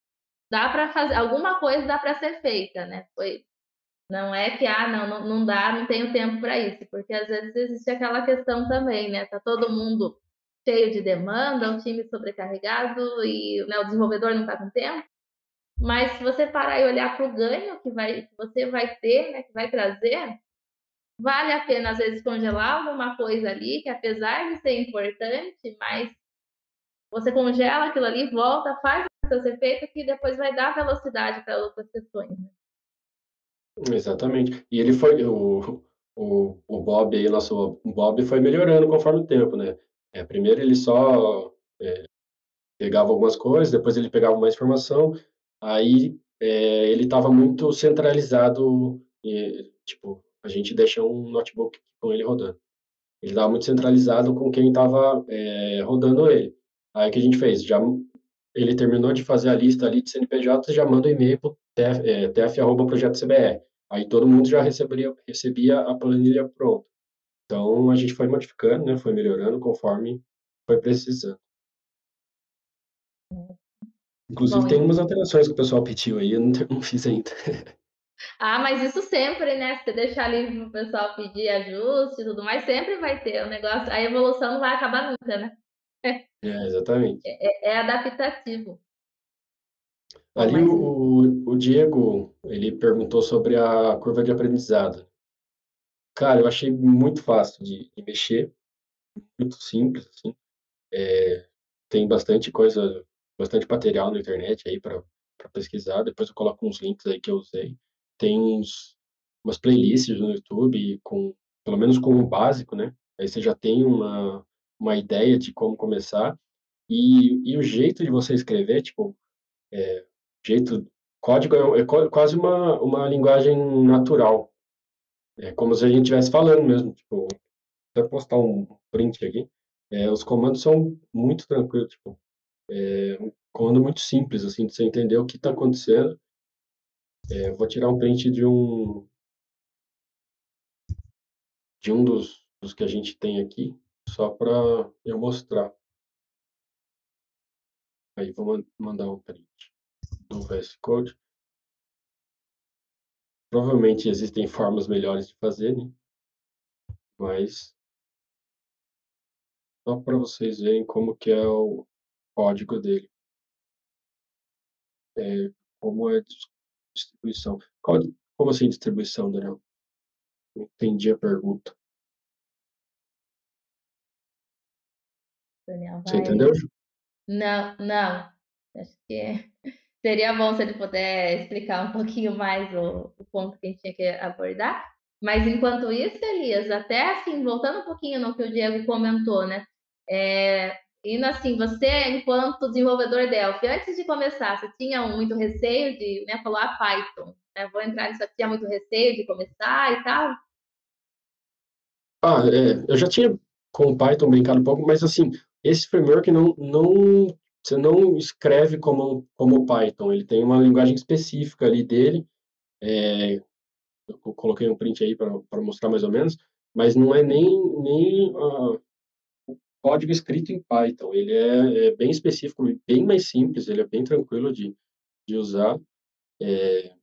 Speaker 1: Dá para fazer, alguma coisa dá para ser feita, né? Foi, não é que, ah, não, não, não dá, não tenho tempo para isso, porque às vezes existe aquela questão também, né? Tá todo mundo cheio de demanda, um time sobrecarregado e né, o desenvolvedor não está com tempo. Mas se você parar e olhar para o ganho que, vai, que você vai ter, né, que vai trazer, vale a pena às vezes congelar alguma coisa ali, que apesar de ser importante, mas você congela aquilo ali, volta, faz o seu efeito que depois vai dar velocidade para outras questões. Né?
Speaker 2: Exatamente. E ele foi o, o, o Bob aí, nosso Bob foi melhorando conforme o tempo, né? É, primeiro ele só é, pegava algumas coisas, depois ele pegava mais informação, aí é, ele estava muito centralizado, e, tipo, a gente deixa um notebook com ele rodando. Ele estava muito centralizado com quem estava é, rodando ele. Aí o que a gente fez? Já ele terminou de fazer a lista ali de CNPJ, já manda o um e-mail para tf, é, tf Aí todo mundo já recebia, recebia a planilha pronta. Então a gente foi modificando, né, foi melhorando conforme foi precisando. Inclusive Bom, tem umas alterações que o pessoal pediu aí, eu não, não fiz ainda.
Speaker 1: Ah, mas isso sempre, né? Se você deixar ali pro pessoal pedir ajuste e tudo mais, sempre vai ter o negócio. A evolução não vai acabar nunca, né?
Speaker 2: É, exatamente.
Speaker 1: É, é, é adaptativo.
Speaker 2: Ali mas... o, o Diego, ele perguntou sobre a curva de aprendizado. Cara, eu achei muito fácil de, de mexer, muito simples, assim. É, tem bastante coisa, bastante material na internet aí para pesquisar. Depois eu coloco uns links aí que eu usei tem uns, umas playlists no YouTube com, pelo menos com o básico, né? Aí você já tem uma, uma ideia de como começar. E, e o jeito de você escrever, tipo, é, jeito, código é, é, quase uma, uma linguagem natural. É como se a gente estivesse falando mesmo, tipo, até postar um print aqui. É, os comandos são muito tranquilos, tipo, é um comando muito simples, assim, de você entender o que está acontecendo é, vou tirar um print de um de um dos, dos que a gente tem aqui, só para eu mostrar. Aí vou mandar um print do VS Code. Provavelmente existem formas melhores de fazer, né? Mas só para vocês verem como que é o código dele. É, como é Distribuição. Qual, como assim distribuição, Daniel? Não entendi a pergunta.
Speaker 1: Daniel,
Speaker 2: Você entendeu?
Speaker 1: Não, não. Acho que seria bom se ele puder explicar um pouquinho mais o, o ponto que a gente tinha que abordar. Mas enquanto isso, Elias, até assim, voltando um pouquinho no que o Diego comentou, né? É, indo assim, você, enquanto desenvolvedor Delphi, antes de começar, você tinha muito receio de, né, falou a ah, Python, né, vou entrar nisso aqui, tinha muito receio de começar e tal?
Speaker 2: Ah, é, eu já tinha com Python brincado um pouco, mas assim, esse framework não, não você não escreve como como Python, ele tem uma linguagem específica ali dele. É, eu coloquei um print aí para mostrar mais ou menos, mas não é nem nem uh, código escrito em Python. Ele é, é, bem específico, bem mais simples, ele é bem tranquilo de, de usar. É,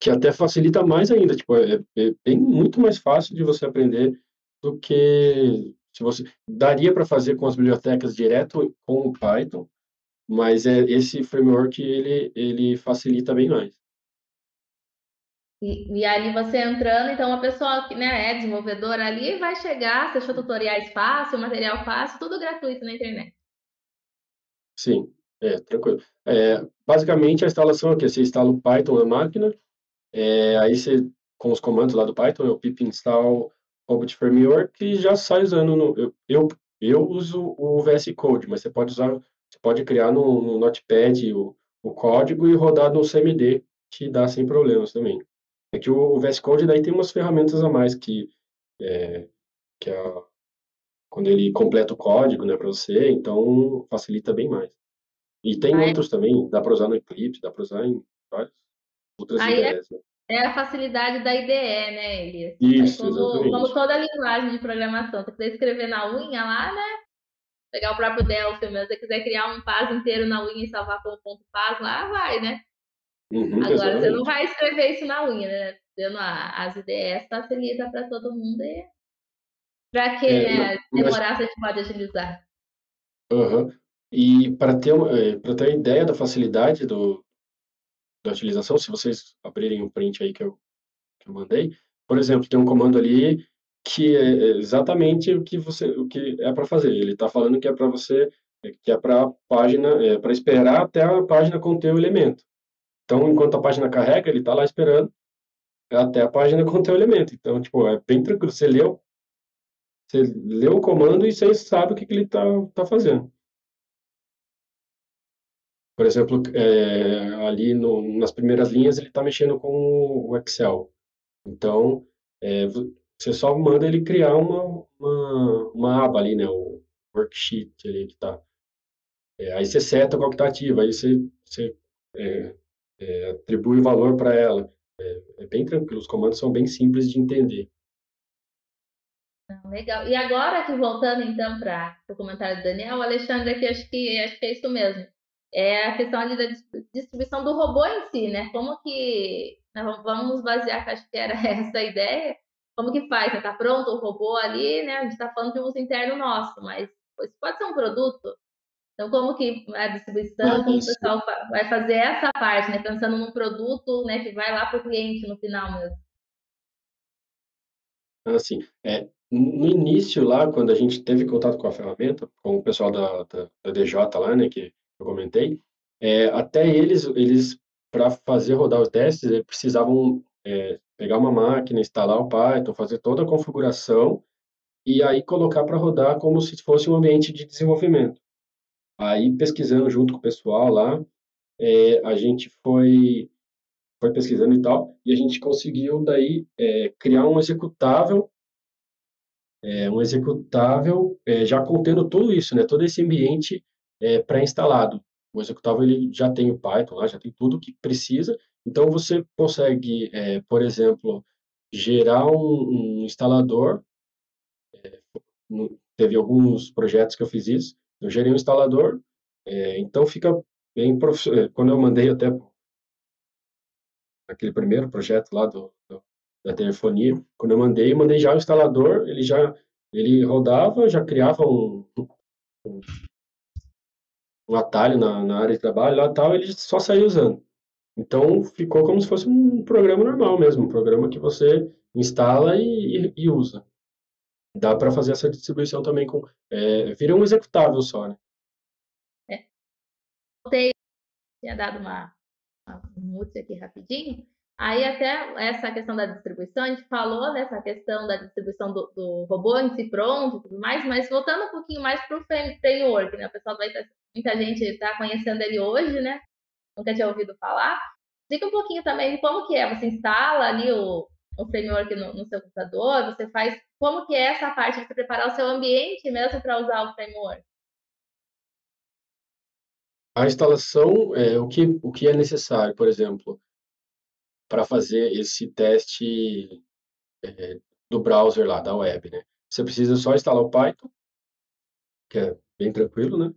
Speaker 2: que até facilita mais ainda, tipo, é, é bem muito mais fácil de você aprender do que se você daria para fazer com as bibliotecas direto com o Python, mas é esse framework ele ele facilita bem mais.
Speaker 1: E, e ali você entrando, então uma pessoa que né, é desenvolvedora ali vai chegar, você achou tutoriais fácil, material fácil, tudo gratuito na internet.
Speaker 2: Sim, é, tranquilo. É, basicamente a instalação é que você instala o Python na máquina, é, aí você, com os comandos lá do Python, é o pip install Robot Framework que já sai usando no, eu, eu, eu uso o VS Code, mas você pode usar, você pode criar no, no Notepad o, o código e rodar no CMD, que dá sem problemas também. É que o, o VS Code daí tem umas ferramentas a mais que, é, que é quando ele completa o código, né, para você, então facilita bem mais. E tem ah, outros é? também, dá para usar no Eclipse, dá para usar em várias outras
Speaker 1: Aí ideias. É... Né? É a facilidade da IDE, né, Elias?
Speaker 2: Isso,
Speaker 1: como, como, toda linguagem de programação. Você quiser escrever na unha lá, né? Pegar o próprio Delphi. Se você quiser criar um paz inteiro na unha e salvar como ponto paz lá, vai, né?
Speaker 2: Uhum,
Speaker 1: Agora,
Speaker 2: exatamente.
Speaker 1: você não vai escrever isso na unha, né? Tendo as IDEs facilita para todo mundo. E... Para que é, né, demorar, mas... a gente pode agilizar.
Speaker 2: Uhum. E para ter, é, ter ideia da facilidade do, da utilização, se vocês abrirem o um print aí que eu, que eu mandei, por exemplo, tem um comando ali que é exatamente o que você o que é para fazer. Ele está falando que é para você que é para página é, para esperar até a página conter o elemento. Então, enquanto a página carrega, ele está lá esperando até a página conter o elemento. Então, tipo, é bem tranquilo. Você leu, você leu o comando e você sabe o que, que ele está tá fazendo. Por exemplo, é, ali no, nas primeiras linhas ele está mexendo com o Excel. Então, é, você só manda ele criar uma, uma, uma aba ali, né? O worksheet ali que está. É, aí você seta qual que está ativa, aí você, você é, é, atribui valor para ela. É, é, bem tranquilo, os comandos são bem simples de entender.
Speaker 1: Legal. E agora que voltando então para o comentário do Daniel, Alexandre aqui acho que acho que é isso mesmo é a questão ali da distribuição do robô em si, né? Como que né, vamos basear, que acho que era essa a ideia, como que faz? Está pronto o robô ali, né? A gente está falando de uso interno nosso, mas isso pode ser um produto. Então, como que a distribuição, como o pessoal vai fazer essa parte, né? Pensando num produto, né? Que vai lá para o cliente no final mesmo.
Speaker 2: Assim, é, no início lá, quando a gente teve contato com a ferramenta, com o pessoal da, da, da DJ lá, né? Que eu comentei, é, até eles, eles para fazer rodar os testes, eles precisavam é, pegar uma máquina, instalar o Python, fazer toda a configuração e aí colocar para rodar como se fosse um ambiente de desenvolvimento. Aí, pesquisando junto com o pessoal lá, é, a gente foi, foi pesquisando e tal, e a gente conseguiu daí é, criar um executável, é, um executável é, já contendo tudo isso, né, todo esse ambiente é, pré-instalado. O executável ele já tem o Python lá, já tem tudo que precisa. Então você consegue, é, por exemplo, gerar um, um instalador. É, teve alguns projetos que eu fiz isso. Eu gerei um instalador. É, então fica bem profissional. É, quando eu mandei até aquele primeiro projeto lá do, do, da telefonia, quando eu mandei, eu mandei já o instalador. Ele já ele rodava, já criava um, um um atalho na, na área de trabalho lá tal, ele só saiu usando. Então ficou como se fosse um programa normal mesmo, um programa que você instala e, e, e usa. Dá para fazer essa distribuição também com. É, vira um executável só, né?
Speaker 1: É. voltei, tinha dado uma, uma mute aqui rapidinho. Aí até essa questão da distribuição, a gente falou nessa questão da distribuição do, do robô em si pronto e tudo mais, mas voltando um pouquinho mais para o framework, né? O pessoal vai ter, muita gente está conhecendo ele hoje, né? Nunca tinha ouvido falar. Explica um pouquinho também de como que é. Você instala ali o, o framework no, no, seu computador, você faz como que é essa parte de preparar o seu ambiente mesmo para usar o framework.
Speaker 2: A instalação, é, o, que, o que é necessário, por exemplo, para fazer esse teste é, do browser lá, da web, né? Você precisa só instalar o Python, que é bem tranquilo, né?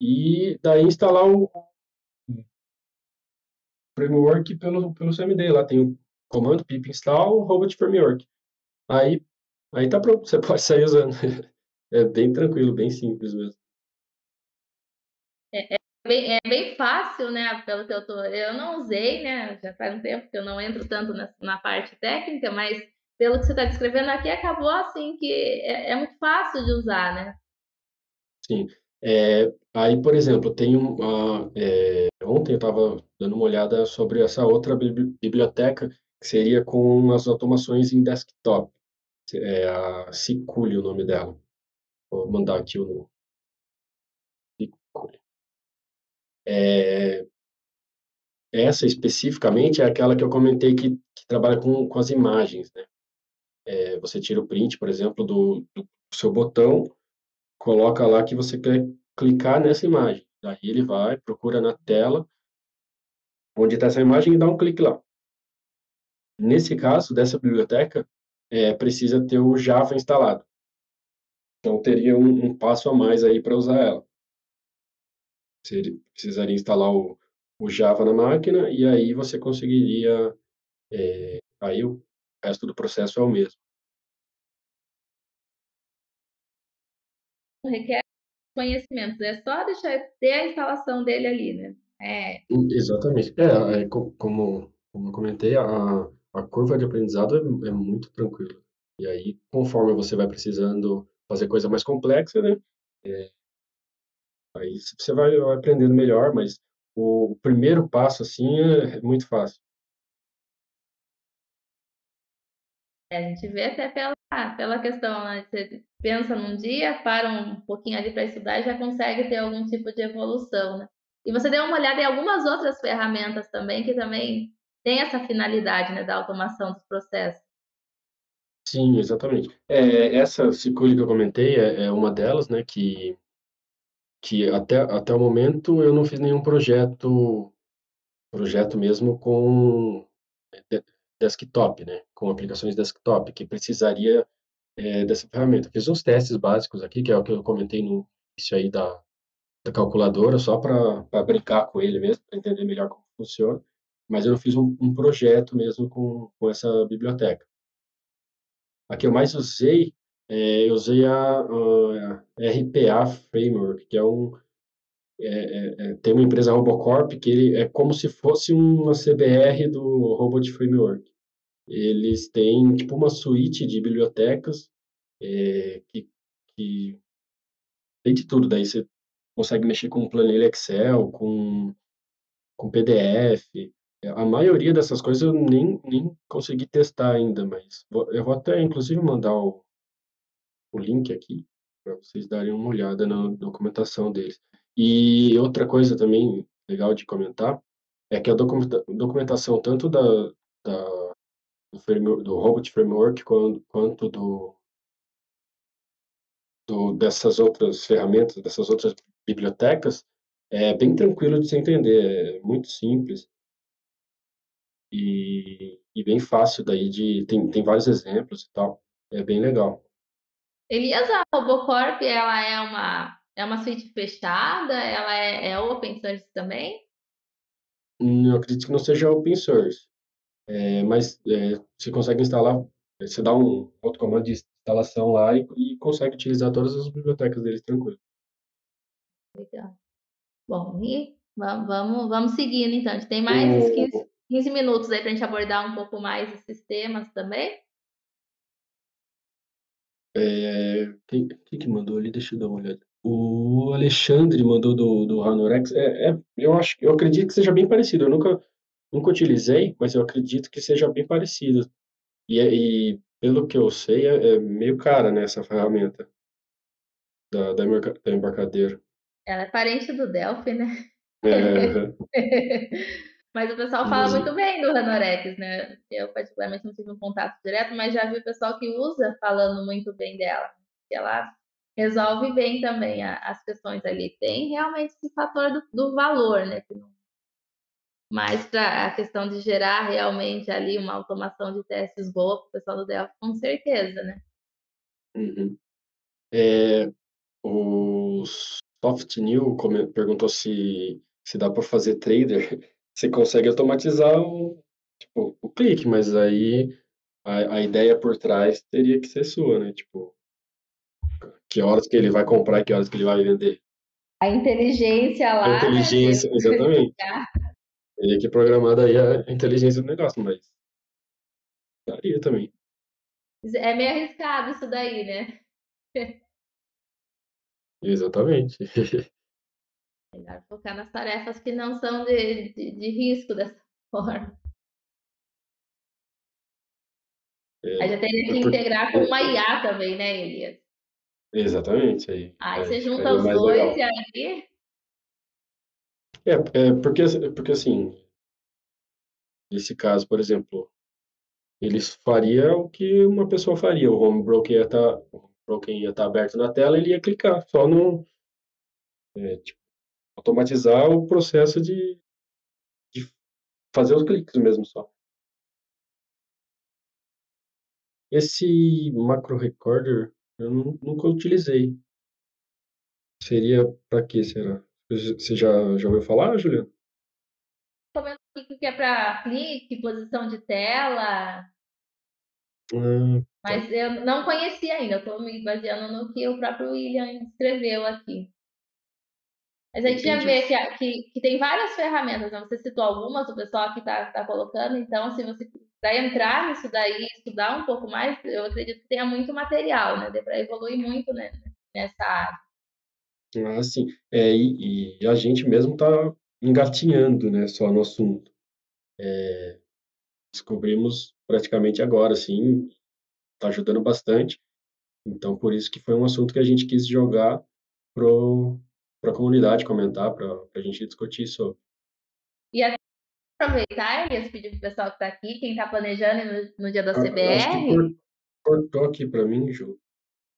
Speaker 2: E daí instalar o framework pelo, pelo CMD. Lá tem o comando pip install robot framework. Aí, aí tá pronto, você pode sair usando. É bem tranquilo, bem simples mesmo.
Speaker 1: É, é bem, é bem fácil, né? Pelo que eu tô. Eu não usei, né? Já faz um tempo que eu não entro tanto na, na parte técnica, mas pelo que você está descrevendo aqui, acabou assim que é, é, muito fácil de usar, né?
Speaker 2: Sim. É, aí, por exemplo, tem uma. É, ontem eu estava dando uma olhada sobre essa outra biblioteca, que seria com as automações em desktop. É a Cicule o nome dela. Vou mandar aqui o. Cicule. É, essa especificamente é aquela que eu comentei que, que trabalha com, com as imagens, né? É, você tira o print, por exemplo, do, do, seu botão, coloca lá que você quer clicar nessa imagem. Daí ele vai, procura na tela onde está essa imagem e dá um clique lá. Nesse caso, dessa biblioteca, é, precisa ter o Java instalado. Então, teria um, um passo a mais aí para usar ela. Você precisaria instalar o, o Java na máquina e aí você conseguiria. É, aí o resto do processo é o mesmo.
Speaker 1: Requer conhecimentos, é só deixar ter a instalação dele ali, né? É.
Speaker 2: Exatamente. É, é como, como eu comentei, a, a curva de aprendizado é, é muito tranquila. E aí, conforme você vai precisando fazer coisa mais complexa, né? É, aí você vai, aprendendo melhor, mas o primeiro passo, assim, é muito fácil.
Speaker 1: A gente vê até pela, pela questão, né? Você pensa num dia, para um pouquinho ali para estudar e já consegue ter algum tipo de evolução, né? E você deu uma olhada em algumas outras ferramentas também que também tem essa finalidade, né, da automação dos processos.
Speaker 2: Sim, exatamente. É, essa Ciculi que eu comentei é, é, uma delas, né, que, que até, até o momento eu não fiz nenhum projeto, projeto mesmo com desktop, né, com aplicações desktop, que precisaria é, dessa ferramenta. Fiz uns testes básicos aqui, que é o que eu comentei no início aí da, da calculadora, só para brincar com ele mesmo, para entender melhor como funciona, mas eu fiz um, um projeto mesmo com, com essa biblioteca. A que eu mais usei, é, eu usei a, a, RPA Framework, que é um. É, é, é, tem uma empresa Robocorp que ele é como se fosse uma CBR do Robot Framework. Eles têm tipo uma suíte de bibliotecas é, que, que tem de tudo. Daí você consegue mexer com planilha Excel, com, com PDF, a maioria dessas coisas eu nem, nem consegui testar ainda, mas eu vou até, inclusive, mandar o, o link aqui para vocês darem uma olhada na documentação deles. E outra coisa também legal de comentar é que a documentação tanto da, da do, framework, do Robot Framework quanto, do, do, dessas outras ferramentas, dessas outras bibliotecas, é bem tranquilo de se entender, é muito simples e, e bem fácil daí de tem, tem vários exemplos e tal. É bem legal.
Speaker 1: Elias, a Robocorp, ela é uma é uma suíte fechada? Ela é, é open source também?
Speaker 2: Eu acredito que não seja open source, é, mas é, você consegue instalar, você dá um outro comando de instalação lá e, e consegue utilizar todas as bibliotecas deles tranquilo.
Speaker 1: Legal. Bom, e vamos, vamos seguindo então. A gente tem mais o... 15, 15 minutos aí para a gente abordar um pouco mais esses temas também.
Speaker 2: É, quem, quem que mandou ali? Deixa eu dar uma olhada. O o Alexandre mandou do, do Hanorex. É, é, eu acho, eu acredito que seja bem parecido. Eu nunca, nunca utilizei, mas eu acredito que seja bem parecido. E, é, e pelo que eu sei, é, é meio cara né, essa ferramenta da, da, da embarcadeira.
Speaker 1: Ela é parente do Delphi, né?
Speaker 2: É,
Speaker 1: mas o pessoal fala muito bem do Hanorex, né? Eu, particularmente, não tive um contato direto, mas já vi o pessoal que usa falando muito bem dela. Ela resolve bem também a, as questões ali. Tem realmente esse fator do, do valor, né? Mas para a questão de gerar realmente ali uma automação de testes boa para o pessoal do Delphi, com certeza, né?
Speaker 2: Uhum. É, o Soft New perguntou se, se dá para fazer trader. Você consegue automatizar o, tipo, o clique, mas aí a, a ideia por trás teria que ser sua, né? Tipo, que horas que ele vai comprar que horas que ele vai vender.
Speaker 1: A inteligência lá.
Speaker 2: A né, inteligência, exatamente. Teria que programar daí a inteligência do negócio, mas daria também.
Speaker 1: É meio arriscado isso daí, né?
Speaker 2: Exatamente.
Speaker 1: Melhor focar nas tarefas que não são de, de, de risco dessa forma. É, aí já teria que integrar com uma IA também, né, Elias?
Speaker 2: Exatamente. Aí,
Speaker 1: aí, aí você junta os dois legal. e aí.
Speaker 2: É, é porque, porque assim, nesse caso, por exemplo, eles faria o que uma pessoa faria. O home broker ia estar, tá, ia tá aberto na tela, ele ia clicar, só no é, tipo, automatizar o processo de, de fazer os cliques mesmo só. Esse macro recorder eu nunca utilizei. Seria para que será? Você já, já ouviu falar, Juliana?
Speaker 1: Comenta o que é para clique, posição de tela.
Speaker 2: Ah, tá.
Speaker 1: Mas eu não conhecia ainda, estou me baseando no que o próprio William escreveu aqui. Mas a gente já vê que, que, que, tem várias ferramentas, né? você citou algumas, o pessoal aqui está tá colocando, então se você para entrar nisso daí, estudar um pouco mais, eu acredito que tenha muito material, né? Dê para evoluir muito né? nessa área.
Speaker 2: Ah, sim. É, e, e a gente mesmo está engatinhando, né, só no assunto. É, descobrimos praticamente agora, assim, está ajudando bastante. Então, por isso que foi um assunto que a gente quis jogar para a comunidade comentar, para a gente discutir sobre.
Speaker 1: E aproveitar, Elias, pedir para o pessoal que está aqui, quem está planejando no, no, dia da CBR. Acho
Speaker 2: que cortou aqui para mim, Ju.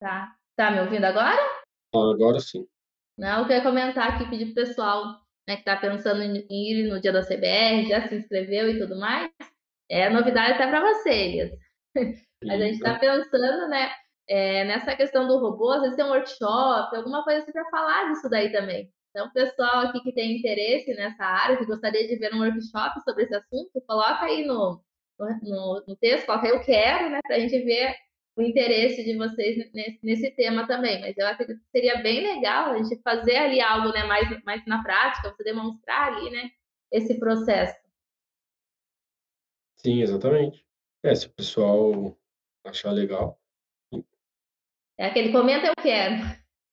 Speaker 1: Tá. Tá me ouvindo agora?
Speaker 2: Ah, agora sim.
Speaker 1: Não, eu queria comentar aqui, pedir para o pessoal né, que está pensando em ir no dia da CBR, já se inscreveu e tudo mais. É novidade até para vocês. Mas a gente está pensando, né, é, nessa questão do robô, às vezes tem um workshop, alguma coisa assim para falar disso daí também. Então, pessoal aqui que tem interesse nessa área, que gostaria de ver um workshop sobre esse assunto, coloca aí no, no, no texto, coloca aí eu quero, né, para a gente ver o interesse de vocês nesse, nesse, tema também. Mas eu acredito que seria bem legal a gente fazer ali algo né, mais, mais na prática, você demonstrar ali né, esse processo.
Speaker 2: Sim, exatamente. É, se o pessoal achar legal.
Speaker 1: É aquele comenta eu quero.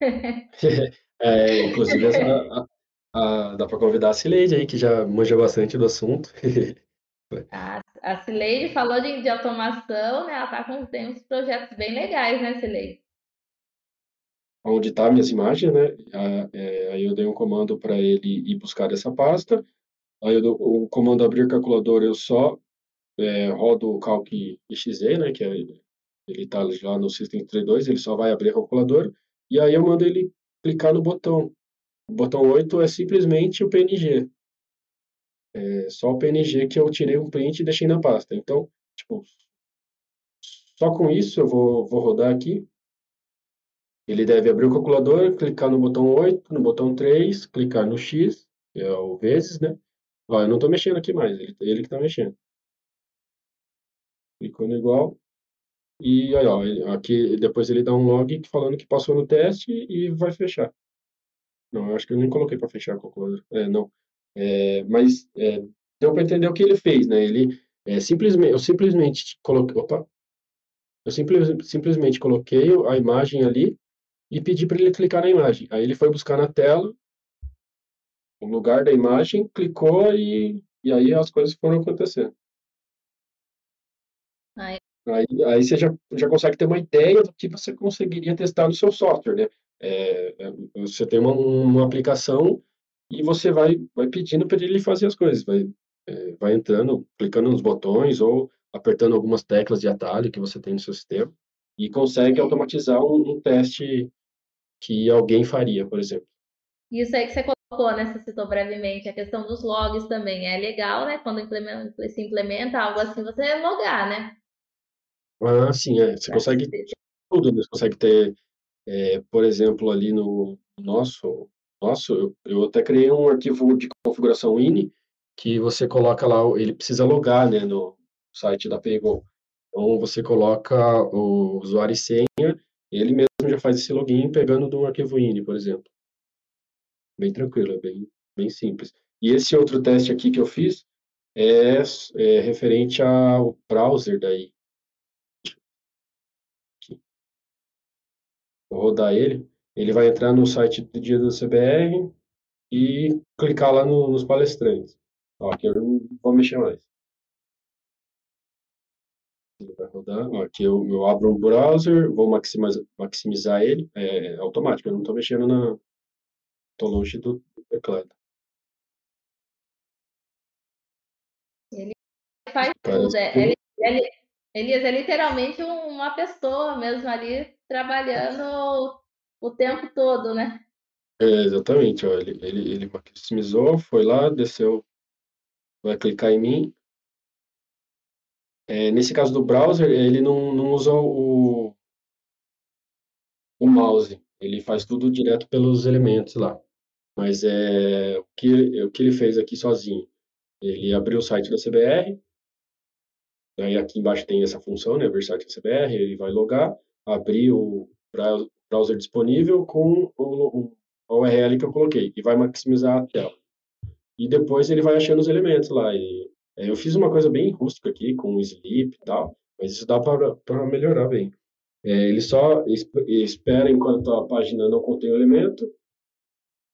Speaker 2: é, inclusive, a, a, a, dá para convidar a Cileide aí, que já manja bastante do assunto.
Speaker 1: A, a Cileide falou de, de automação, né? Ela tá com, tem uns projetos bem legais, né, Cileide?
Speaker 2: Onde tá minhas imagens, né? É, aí eu dei um comando para ele ir buscar essa pasta. Aí eu, o comando abrir calculador eu só é, rodo o calc exe, né? Que é, ele tá lá no System 32, ele só vai abrir a calculadora. E aí eu mando ele clicar no botão. O botão 8 é simplesmente o PNG. É só o PNG que eu tirei um print e deixei na pasta. Então, tipo, só com isso eu vou, vou rodar aqui. Ele deve abrir o calculador, clicar no botão 8, no botão 3, clicar no X, que é o vezes, né? Ó, eu não estou mexendo aqui mais, ele, ele que está mexendo. Clicou no igual. E aí, ó, aqui depois ele dá um log falando que passou no teste e vai fechar. Não, eu acho que eu nem coloquei para fechar a calculadora. É, não. É, mas é, deu para entender o que ele fez, né? Ele é, simplesmente, eu simplesmente coloquei, opa, eu simples, simplesmente coloquei a imagem ali e pedir para ele clicar na imagem. Aí ele foi buscar na tela o lugar da imagem, clicou e, e aí as coisas foram acontecendo.
Speaker 1: Aí,
Speaker 2: Aí, aí você já, já consegue ter uma ideia do que você conseguiria testar no seu software, né? É, é, você tem uma, uma aplicação e você vai, vai pedindo para ele fazer as coisas, vai, é, vai entrando, clicando nos botões ou apertando algumas teclas de atalho que você tem no seu sistema e consegue automatizar um, um teste que alguém faria, por exemplo.
Speaker 1: Isso aí que você colocou, né? Você citou brevemente a questão dos logs também. É legal, né? Quando implementa, se implementa algo assim, você logar, né?
Speaker 2: Ah, sim, é. Você consegue tudo, né? Você consegue ter, é, por exemplo, ali no nosso, nosso eu, eu até criei um arquivo de configuração ini que você coloca lá, ele precisa logar, né, no site da Paygo. Então, você coloca o usuário e senha, ele mesmo já faz esse login pegando um arquivo ini, por exemplo. Bem tranquilo, é bem, bem simples. E esse outro teste aqui que eu fiz é, é referente ao browser daí. Vou rodar ele. Ele vai entrar no site do dia do CBR e clicar lá no- nos palestrantes. Ó, aqui eu não vou mexer mais. Ele vai rodar. Ó, aqui eu, eu abro um browser, vou maximizar, maximizar ele. É, automático, eu não estou mexendo na. Estou longe do do teclado.
Speaker 1: faz
Speaker 2: Parece
Speaker 1: tudo. É, ele, ele, Elias é literalmente um- uma pessoa mesmo ali trabalhando o tempo todo, né?
Speaker 2: É, exatamente, ó, ele, ele, ele maximizou, foi lá, desceu, vai clicar em mim. É, nesse caso do browser, ele não, não usa o, o mouse, ele faz tudo direto pelos elementos lá. Mas é o que, o que ele fez aqui sozinho. Ele abriu o site da CBR, aí aqui embaixo tem essa função, né, da CBR, ele vai logar, abrir o browser disponível com o, o URL que eu coloquei, e vai maximizar a tela. E depois ele vai achando os elementos lá. E, é, eu fiz uma coisa bem rústica aqui, com sleep e tal, mas isso dá para melhorar bem. É, ele só es- espera enquanto a página não contém o elemento,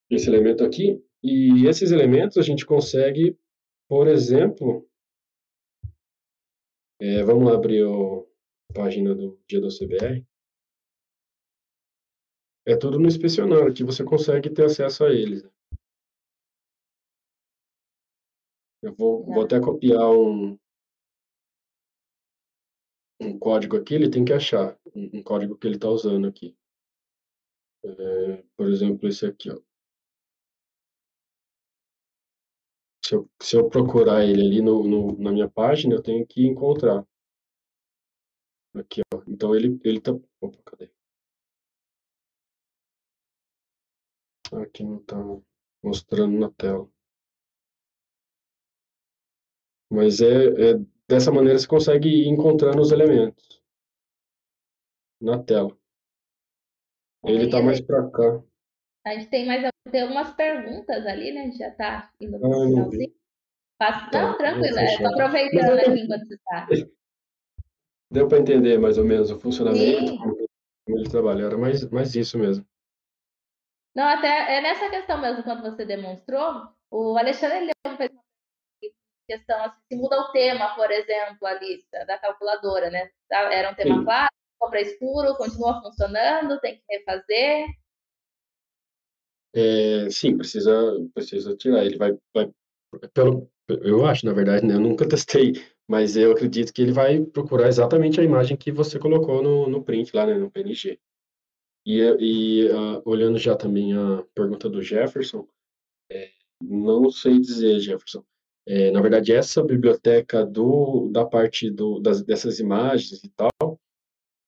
Speaker 2: esse elemento aqui, e esses elementos a gente consegue, por exemplo, é, vamos abrir o- a página do dia do CBR. É tudo no inspecionário, que você consegue ter acesso a eles. né? Eu vou, vou até copiar um, um código aqui, ele tem que achar um, um código que ele está usando aqui. É, por exemplo, esse aqui, ó. Se eu, se eu procurar ele ali no, no- na minha página, eu tenho que encontrar. Aqui, ó. Então ele, ele tá. Opa, cadê? Aqui não tá mostrando na tela. Mas é, é dessa maneira você consegue ir encontrando os elementos na tela. Ele tá
Speaker 1: Aí,
Speaker 2: mais pra cá.
Speaker 1: A gente tem mais tem algumas perguntas ali, né? A gente já tá indo
Speaker 2: Ah,
Speaker 1: pro
Speaker 2: não
Speaker 1: finalzinho.
Speaker 2: Tá,
Speaker 1: Não, tranquilo,
Speaker 2: vou
Speaker 1: eu
Speaker 2: fechar.
Speaker 1: tô aproveitando aqui enquanto você tá.
Speaker 2: Deu para entender mais ou menos o funcionamento,
Speaker 1: Sim.
Speaker 2: como, ele trabalha. Era mais, mais isso mesmo.
Speaker 1: Não, até é nessa questão mesmo, quando você demonstrou, o Alexandre Leão fez uma questão assim, se muda o tema, por exemplo, ali da, da calculadora, né? Tá- Era um tema
Speaker 2: Sim.
Speaker 1: claro, compra escuro, continua funcionando, tem que refazer.
Speaker 2: É, sim, precisa, precisa tirar. Ele vai, vai pelo, eu acho, na verdade, né? Eu nunca testei, mas eu acredito que ele vai procurar exatamente a imagem que você colocou no, no print lá, né? No PNG. E, e ah, olhando já também a pergunta do Jefferson, é, não sei dizer, Jefferson. É, na verdade, essa biblioteca do, da parte do, das, dessas imagens e tal,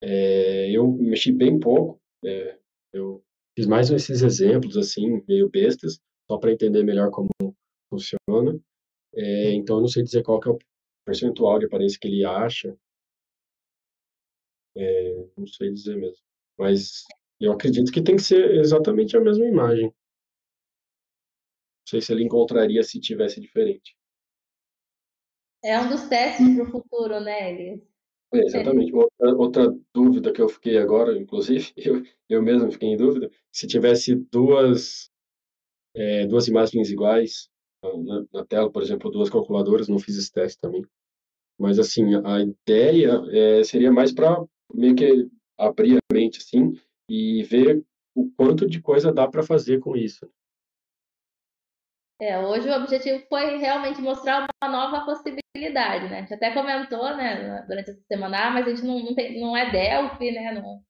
Speaker 2: é, eu mexi bem pouco. é, eu fiz mais esses exemplos, assim, meio bestas, só para entender melhor como funciona. É, então, eu não sei dizer qual que é o percentual de aparência que ele acha, é, não sei dizer mesmo. Mas eu acredito que tem que ser exatamente a mesma imagem. Não sei se ele encontraria se tivesse diferente.
Speaker 1: É um dos testes para o futuro, né, Elias?
Speaker 2: É, exatamente. Outra, outra dúvida que eu fiquei agora, inclusive, eu, eu mesmo fiquei em dúvida, se tivesse duas, é, duas imagens iguais na, na, tela, por exemplo, duas calculadoras, não fiz esse teste também. Mas, assim, a ideia é, seria mais para meio que abrir a mente, assim, e ver o quanto de coisa dá para fazer com isso.
Speaker 1: É, hoje o objetivo foi realmente mostrar uma nova possibilidade, né? A gente até comentou, né, durante essa semana, ah, mas a gente não, não, tem, não é Delphi, né? Não,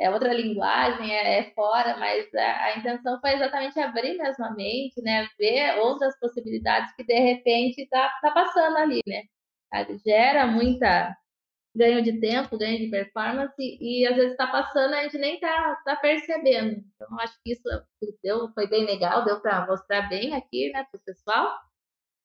Speaker 1: é outra linguagem, é, é fora, mas a, a, intenção foi exatamente abrir mesmo a mente, né? Ver outras possibilidades que de repente tá, tá passando ali, né? Gera muita ganho de tempo, ganho de performance, e, às vezes está passando a gente nem está tá percebendo. Então, acho que isso deu, foi bem legal, deu para mostrar bem aqui né, para o pessoal.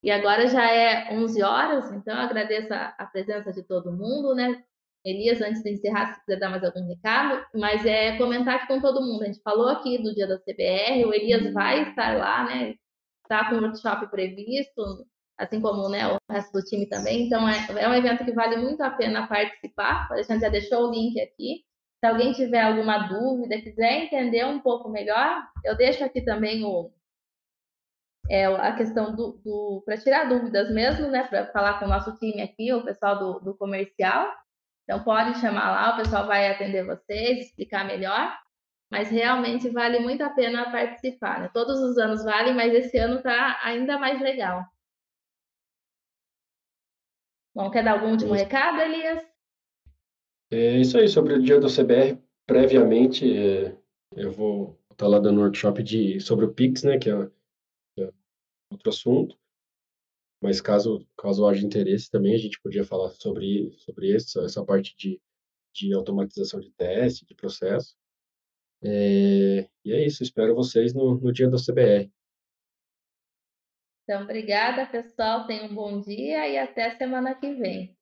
Speaker 1: E agora já é 11 horas, então agradeço a, a, presença de todo mundo, né? Elias, antes de encerrar, se quiser dar mais algum recado, mas é comentar aqui com todo mundo. A gente falou aqui do dia da CBR, o Elias vai estar lá, né? Está com o workshop previsto, assim como né, o resto do time também. Então, é, é um evento que vale muito a pena participar. A gente já deixou o link aqui. Se alguém tiver alguma dúvida, quiser entender um pouco melhor, eu deixo aqui também o, é, a questão do, do para tirar dúvidas mesmo, né, para falar com o nosso time aqui, o pessoal do, do comercial. Então, pode chamar lá, o pessoal vai atender vocês, explicar melhor. Mas realmente vale muito a pena participar. Né? Todos os anos valem, mas esse ano está ainda mais legal. Bom, quer dar algum último recado, Elias?
Speaker 2: É isso aí, sobre o dia do CBR, previamente, é, eu vou estar lá dando um workshop de, sobre o Pix, né, que é, é, outro assunto, mas caso, caso haja interesse também, a gente podia falar sobre, sobre essa, essa parte de, de automatização de teste, de processo. É, e é isso, espero vocês no, no dia do CBR.
Speaker 1: Então, obrigada, pessoal. Tenham um bom dia e até semana que vem.